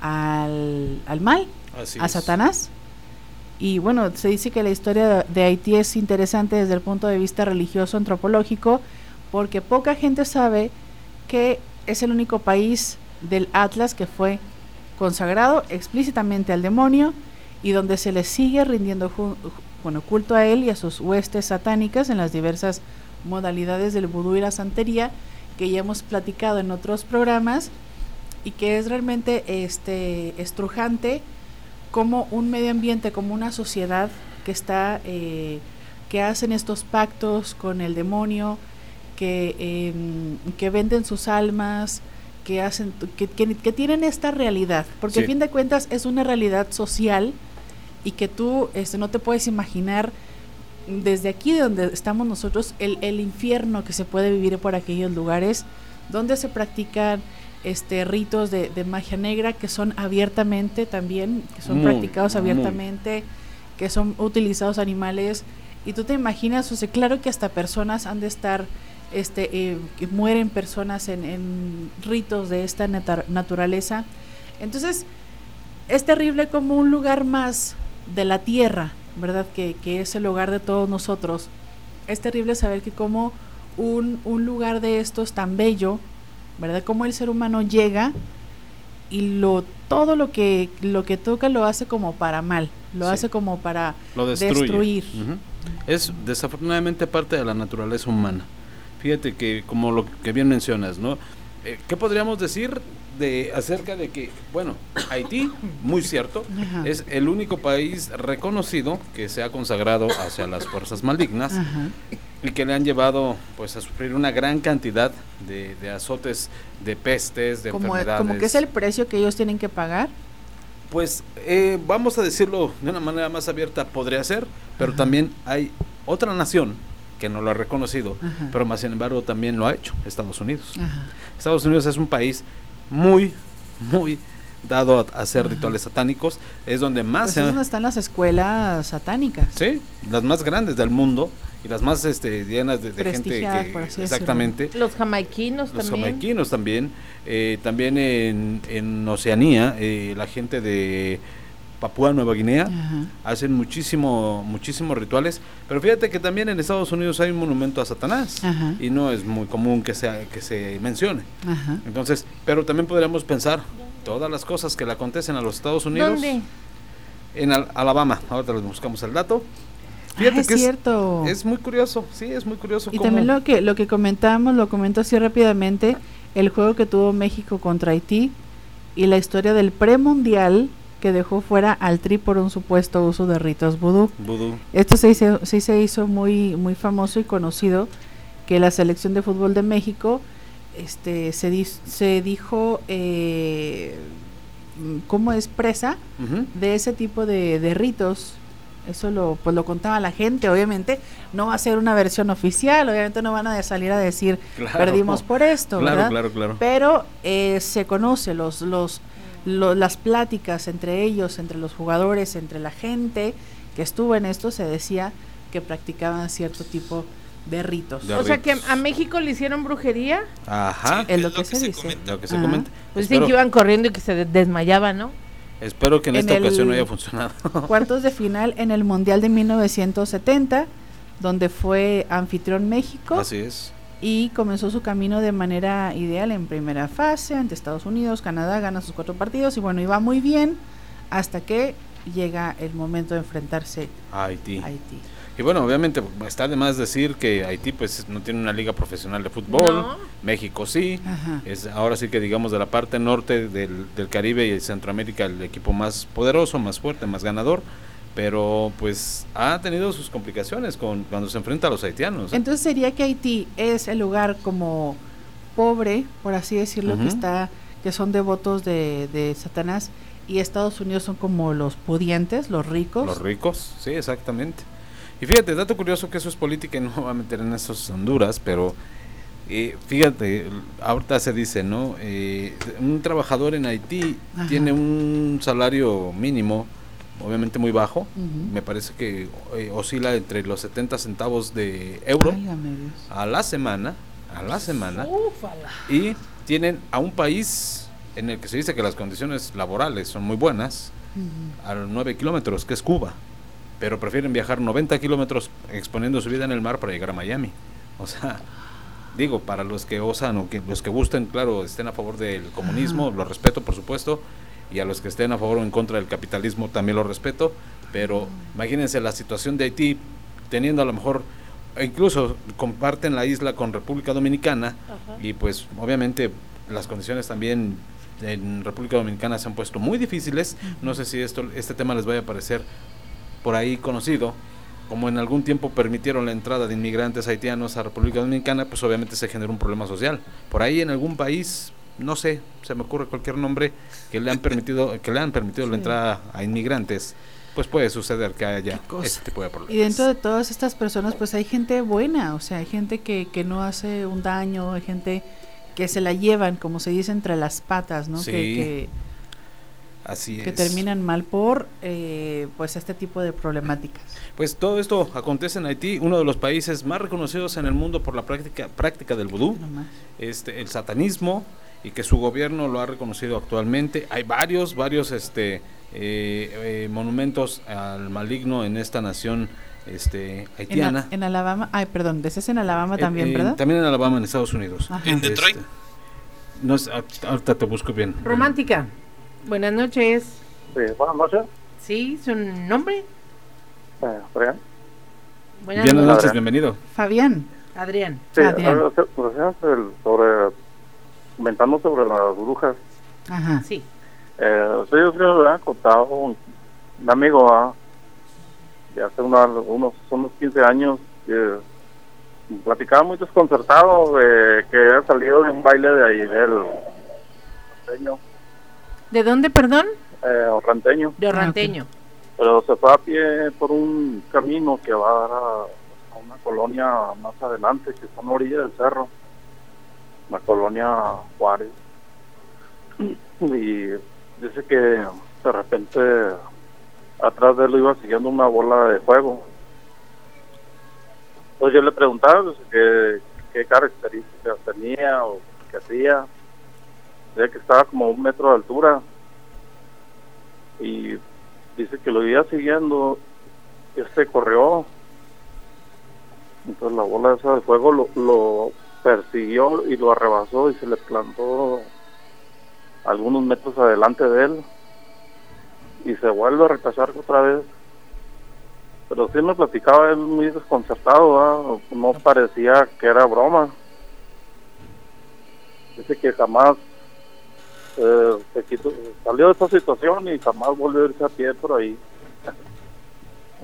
al, al mal, Así a es. Satanás. Y bueno, se dice que la historia de Haití es interesante desde el punto de vista religioso antropológico porque poca gente sabe que es el único país del Atlas que fue consagrado explícitamente al demonio y donde se le sigue rindiendo ju- bueno, culto a él y a sus huestes satánicas en las diversas modalidades del vudú y la santería que ya hemos platicado en otros programas y que es realmente este estrujante como un medio ambiente, como una sociedad que está, eh, que hacen estos pactos con el demonio, que, em, que venden sus almas, que hacen, que, que- que tienen esta realidad, porque a fin de cuentas es una realidad social y que tú este, no te puedes imaginar desde aquí de donde estamos nosotros el, el infierno que se puede vivir por aquellos lugares donde se practican este ritos de, de magia negra que son abiertamente también que son practicados abiertamente que son utilizados animales. Y tú te imaginas o sea claro que hasta personas han de estar este eh, que mueren personas en, en ritos de esta naturaleza. Entonces es terrible como un lugar más de la tierra, ¿verdad? Que, que es el hogar de todos nosotros. Es terrible saber que como un, un lugar de estos tan bello, ¿verdad? Como el ser humano llega y lo todo lo que lo que toca lo hace como para mal, lo Sí. hace como para Lo destruir. Es desafortunadamente parte de la naturaleza humana. Fíjate que, como lo que bien mencionas, ¿no? Eh, ¿Qué podríamos decir de acerca de que, bueno, Haití, muy cierto, Ajá. es el único país reconocido que se ha consagrado hacia las fuerzas malignas Ajá. y que le han llevado, pues, a sufrir una gran cantidad de, de azotes, de pestes, de Como, enfermedades. como que es el precio que ellos tienen que pagar. Pues eh, vamos a decirlo de una manera más abierta, podría ser, pero también hay otra nación que no lo ha reconocido, Ajá. pero más sin embargo también lo ha hecho, Estados Unidos. Ajá. Estados Unidos es un país muy, muy dado a, hacer rituales satánicos, es donde más Pues se es donde están las escuelas satánicas. Sí, las más grandes del mundo y las más este, llenas de, de gente que por así decirlo. exactamente Los jamaiquinos los también. jamaiquinos también eh, también en, en Oceanía eh, la gente de Papúa Nueva Guinea Ajá. hacen muchísimo muchísimos rituales pero fíjate que también en Estados Unidos hay un monumento a Satanás Ajá. y no es muy común que sea que se mencione Ajá. entonces pero también podríamos pensar todas las cosas que le acontecen a los Estados Unidos ¿Dónde? en Al- Alabama ahorita les buscamos el dato Fíjate Ah, es que es- cierto. Es, muy curioso, sí, es muy curioso. Y cómo- también lo que lo que comentábamos, lo comento así rápidamente, el juego que tuvo México contra Haití y la historia del premundial que dejó fuera al Tri por un supuesto uso de ritos vudú. Vudú. Esto se hizo, sí se hizo muy muy famoso y conocido que la selección de fútbol de México este se, dis- se dijo eh, como expresa Ujú. de ese tipo de, de ritos. Eso lo, pues lo contaba la gente, obviamente no va a ser una versión oficial, obviamente no van a salir a decir Claro. perdimos por esto, Claro, ¿verdad? claro, claro. Pero eh, se conoce los, los, lo- las pláticas entre ellos, entre los jugadores, entre la gente que estuvo en esto, se decía que practicaban cierto tipo de ritos. De O sea que a México le hicieron brujería. Ajá. es lo, que, se, dice. Lo que se comenta. Pues dicen que iban corriendo y que se de- desmayaban, ¿no? espero que en, En esta el- ocasión no haya funcionado. [laughs] Cuartos de final en el Mundial de 1970, donde fue anfitrión México. Así es. Y comenzó su camino de manera ideal en primera fase ante Estados Unidos, Canadá gana sus cuatro partidos y bueno, iba muy bien hasta que llega el momento de enfrentarse Haití. a Haití. Y bueno, obviamente está de más decir que Haití pues no tiene una liga profesional de fútbol, No. México sí, Ajá. es ahora sí que digamos de la parte norte del, del Caribe y Centroamérica el equipo más poderoso, más fuerte, más ganador, pero pues ha tenido sus complicaciones con cuando se enfrenta a los haitianos. ¿eh? Entonces sería que Haití es el lugar como pobre, por así decirlo, que está, que son devotos de, de Satanás y Estados Unidos son como los pudientes, los ricos. Los ricos, sí, exactamente. Y fíjate, dato curioso que eso es política y no va a meter en esos Honduras, pero eh, fíjate, ahorita se dice, ¿no? Eh, un trabajador en Haití Ajá. tiene un salario mínimo, obviamente muy bajo, me parece que eh, oscila entre los 70 centavos de euro a la semana, a la semana, y tienen a un país en el que se dice que las condiciones laborales son muy buenas, a los 9 kilómetros, que es Cuba. Pero prefieren viajar 90 kilómetros exponiendo su vida en el mar para llegar a Miami. O sea, digo, para los que osan o que los que gusten, claro, estén a favor del comunismo, lo respeto, por supuesto. Y a los que estén a favor o en contra del capitalismo también lo respeto. Pero imagínense la situación de Haití, teniendo a lo mejor, e incluso comparten la isla con República Dominicana. Y pues obviamente las condiciones también en República Dominicana se han puesto muy difíciles. No sé si esto, este tema les vaya a parecer por ahí conocido. Como en algún tiempo permitieron la entrada de inmigrantes haitianos a República Dominicana, pues obviamente se generó un problema social. Por ahí en algún país, no sé, se me ocurre cualquier nombre que le han permitido, que le han permitido la entrada a inmigrantes, pues puede suceder que haya este tipo de problemas. Y dentro de todas estas personas, pues hay gente buena, o sea, hay gente que, que no hace un daño, hay gente que se la llevan, como se dice, entre las patas, ¿no? Que- Sí, que, Así que es. terminan mal por, eh, pues, este tipo de problemáticas. Pues todo esto acontece en Haití, uno de los países más reconocidos en el mundo por la práctica, práctica del vudú, este, el satanismo, y que su gobierno lo ha reconocido actualmente. Hay varios, varios este, eh, eh, monumentos al maligno en esta nación este, haitiana. en Alabama, ay, perdón, ese es en Alabama también, Eh, eh, ¿verdad? También en Alabama, en Estados Unidos. Ajá. En Detroit. Este, no es- ah, ahorita te busco bien. Romántica. Buenas noches. Sí, buenas noches. Sí, su nombre. Eh, Adrián. Buenas Buenas noches, Adrián. bienvenido. Fabián. Adrián. Sí, Adrián. sobre, comentando sobre las brujas. Ajá. Sí. Eh, yo creo que me han contado un, un amigo ah, de hace una- unos, unos 15 años que platicaba muy desconcertado de que había salido de un baile de ahí del ranteño, ¿De dónde, perdón? eh, ranteño, De Orranteño. pero se fue a pie por un camino que va a dar a, a una colonia más adelante que está en la orilla del cerro, la colonia Juárez. Y dice que de repente atrás de él iba siguiendo una bola de fuego. Entonces yo le preguntaba pues, qué, qué características tenía o qué hacía. Decía que estaba como un metro de altura y dice que lo iba siguiendo. Este corrió. Entonces la bola esa de fuego lo, lo persiguió y lo arrebasó y se le plantó algunos metros adelante de él y se vuelve a retrasar otra vez pero sí me platicaba él muy desconcertado, no parecía que era broma. Dice que jamás eh, se quitó- salió de esta situación y jamás volvió a irse a pie por ahí.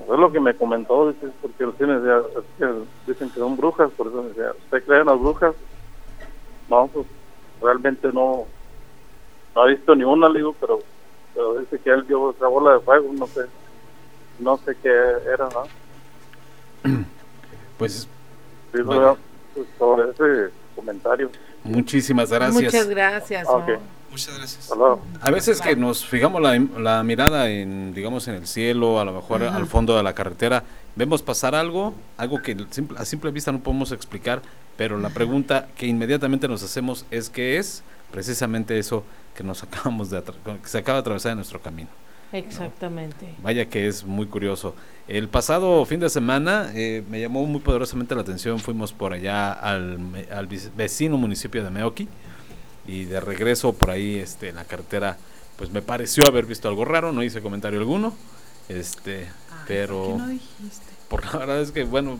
Es lo que me comentó, dice, porque sí me decía, es que dicen que son brujas, por eso me decía, ¿usted cree en las brujas? No, pues realmente no, no ha visto ni una, le digo, pero, pero dice que él vio esa bola de fuego, no sé, no sé qué era, ¿no? [clears throat] Pues Sí, Bueno. pues, sobre ese comentario. muchísimas gracias. Muchas gracias. Ah. Muchas gracias. A veces que nos fijamos la, la mirada en, digamos, en el cielo, a lo mejor Ajá. al fondo de la carretera, vemos pasar algo, algo que a simple vista no podemos explicar, pero la pregunta que inmediatamente nos hacemos es qué es precisamente eso que nos [laughs] acabamos de que se acaba de atravesar en nuestro camino. Exactamente. Vaya que es muy curioso. El pasado fin de semana eh, me llamó muy poderosamente la atención. Fuimos por allá al, me- al vecino municipio de Meoki y de regreso por ahí este, en la carretera, pues me pareció haber visto algo raro. No hice comentario alguno, este, pero ¿Por qué no dijiste? por la [laughs] verdad es que bueno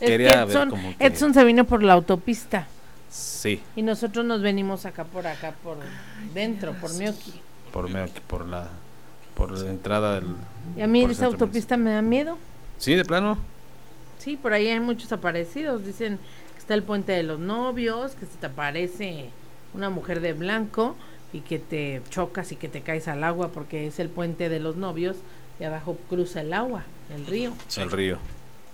Es que quería ver Edson, como que Edson se vino por la autopista sí y nosotros nos venimos acá por acá, por dentro, por Mioki. por Meoki, por la por la entrada del Y a mí esa autopista me da miedo. sí de plano Sí, por ahí hay muchos aparecidos. Dicen que está el puente de los novios, que se te aparece una mujer de blanco y que te chocas y que te caes al agua porque es el puente de los novios y abajo cruza el agua, el río. el río.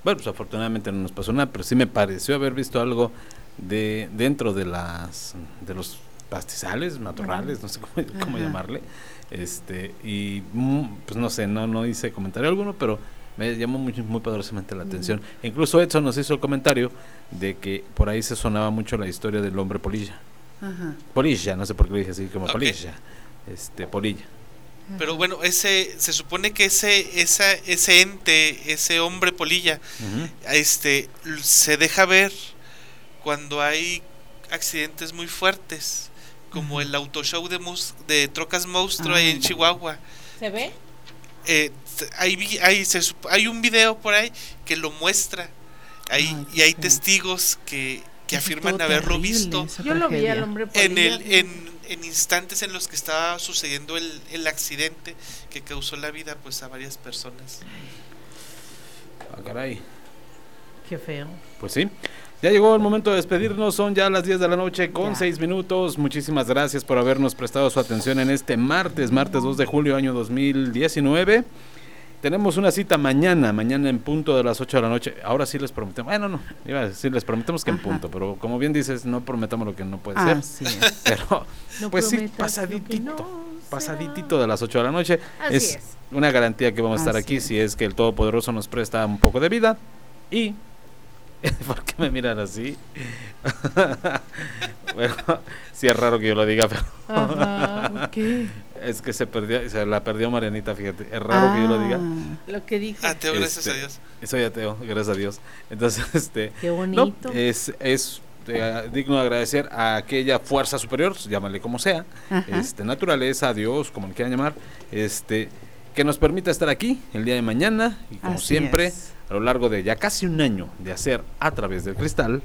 Bueno, pues afortunadamente no nos pasó nada, pero sí me pareció haber visto algo de dentro de las de los pastizales, matorrales, no sé cómo, [laughs] cómo llamarle. Este, y mm, pues no sé, no no hice comentario alguno, pero me llamó muy, muy poderosamente la atención. Incluso Edson nos hizo el comentario de que por ahí se sonaba mucho la historia del hombre polilla. Ajá. Polilla, no sé por qué le dije así como polilla. Este, polilla. Pero bueno, ese se supone que ese esa, ese ente, ese hombre polilla, este se deja ver cuando hay accidentes muy fuertes, como el auto show de mus- de trocas monstruo ahí en Ah. Chihuahua. ¿Se ve? Eh, hay, vi- hay, se hay un video por ahí que lo muestra ahí, y hay testigos que, que afirman haberlo terrible, visto Yo lo vi al hombre en, polilla. el, en, en instantes en los que estaba sucediendo el, el accidente que causó la vida pues a varias personas. Ah, caray. Qué feo. Pues sí. Ya llegó el momento de despedirnos, son ya las 10 de la noche con 6 minutos. Muchísimas gracias por habernos prestado su atención en este martes, martes 2 de julio año 2019. Tenemos una cita mañana, mañana en punto de las 8 de la noche. Ahora sí les prometemos, bueno, no, iba a decir, les prometemos que en punto, pero como bien dices, no prometamos lo que no puede Así ser. es. [laughs] Pero, No pues sí, pasaditito, no pasaditito de las 8 de la noche. Así es, es. una garantía que vamos a estar Así aquí es. si es que el Todopoderoso nos presta un poco de vida y [laughs] ¿Por qué me miran así? [laughs] bueno, sí es raro que yo lo diga, pero Ajá, ¿qué? Es que se perdió, se la perdió Marianita, fíjate. Es raro que yo lo diga. Lo que dijo. Ateo, gracias Este, a Dios. Soy ateo, gracias a Dios. Entonces, [laughs] este. Qué no, bonito. es es eh, digno de agradecer a aquella fuerza superior, llámale como sea, Ajá. este naturaleza, Dios, como le quieran llamar, este que nos permita estar aquí el día de mañana y como Así siempre es. a lo largo de ya casi un año de hacer a través del cristal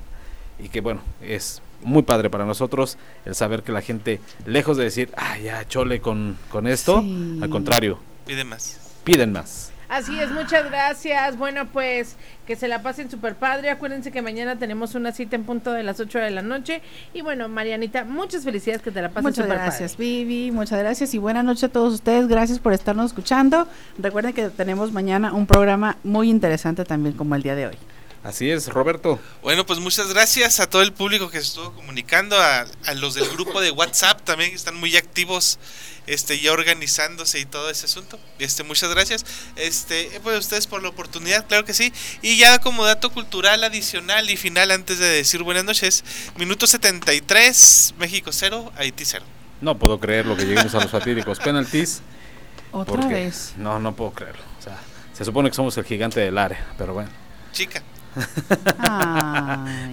y que bueno, es muy padre para nosotros el saber que la gente, lejos de decir, ah, ya chole con, con esto, Sí. al contrario, Pide más. piden más. Así es, muchas gracias. Bueno, pues que se la pasen súper padre. Acuérdense que mañana tenemos una cita en punto de las 8 de la noche. Y bueno, Marianita, muchas felicidades que te la pases Muchas gracias, padre. Vivi. Muchas gracias y buenas noches a todos ustedes. Gracias por estarnos escuchando. Recuerden que tenemos mañana un programa muy interesante también como el día de hoy. Así es, Roberto. Bueno, pues muchas gracias a todo el público que se estuvo comunicando, a, a los del grupo de WhatsApp también que están muy activos, este, ya organizándose y todo ese asunto. Este, muchas gracias. Este, eh, pues ustedes por la oportunidad, claro que sí. Y ya como dato cultural adicional y final antes de decir buenas noches, minuto 73, México 0, Haití 0. No puedo creer lo que lleguemos a los fatídicos penaltis. [laughs] Otra porque- vez. No, no puedo creerlo. O sea, se supone que somos el gigante del área, pero bueno. Chica.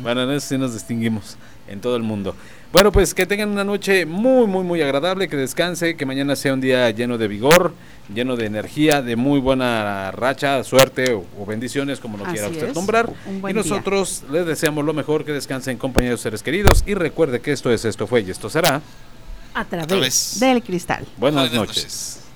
Bueno, en eso sí nos distinguimos en todo el mundo. Bueno, pues que tengan una noche muy, muy, muy agradable, que descanse, que mañana sea un día lleno de vigor, lleno de energía, de muy buena racha, suerte o, bendiciones, como lo quiera usted es, nombrar. Y día. nosotros les deseamos lo mejor, que descansen compañeros seres queridos. Y recuerde que esto es, esto fue y esto será. A través, través. del cristal. Buenas Buenas noches. noches.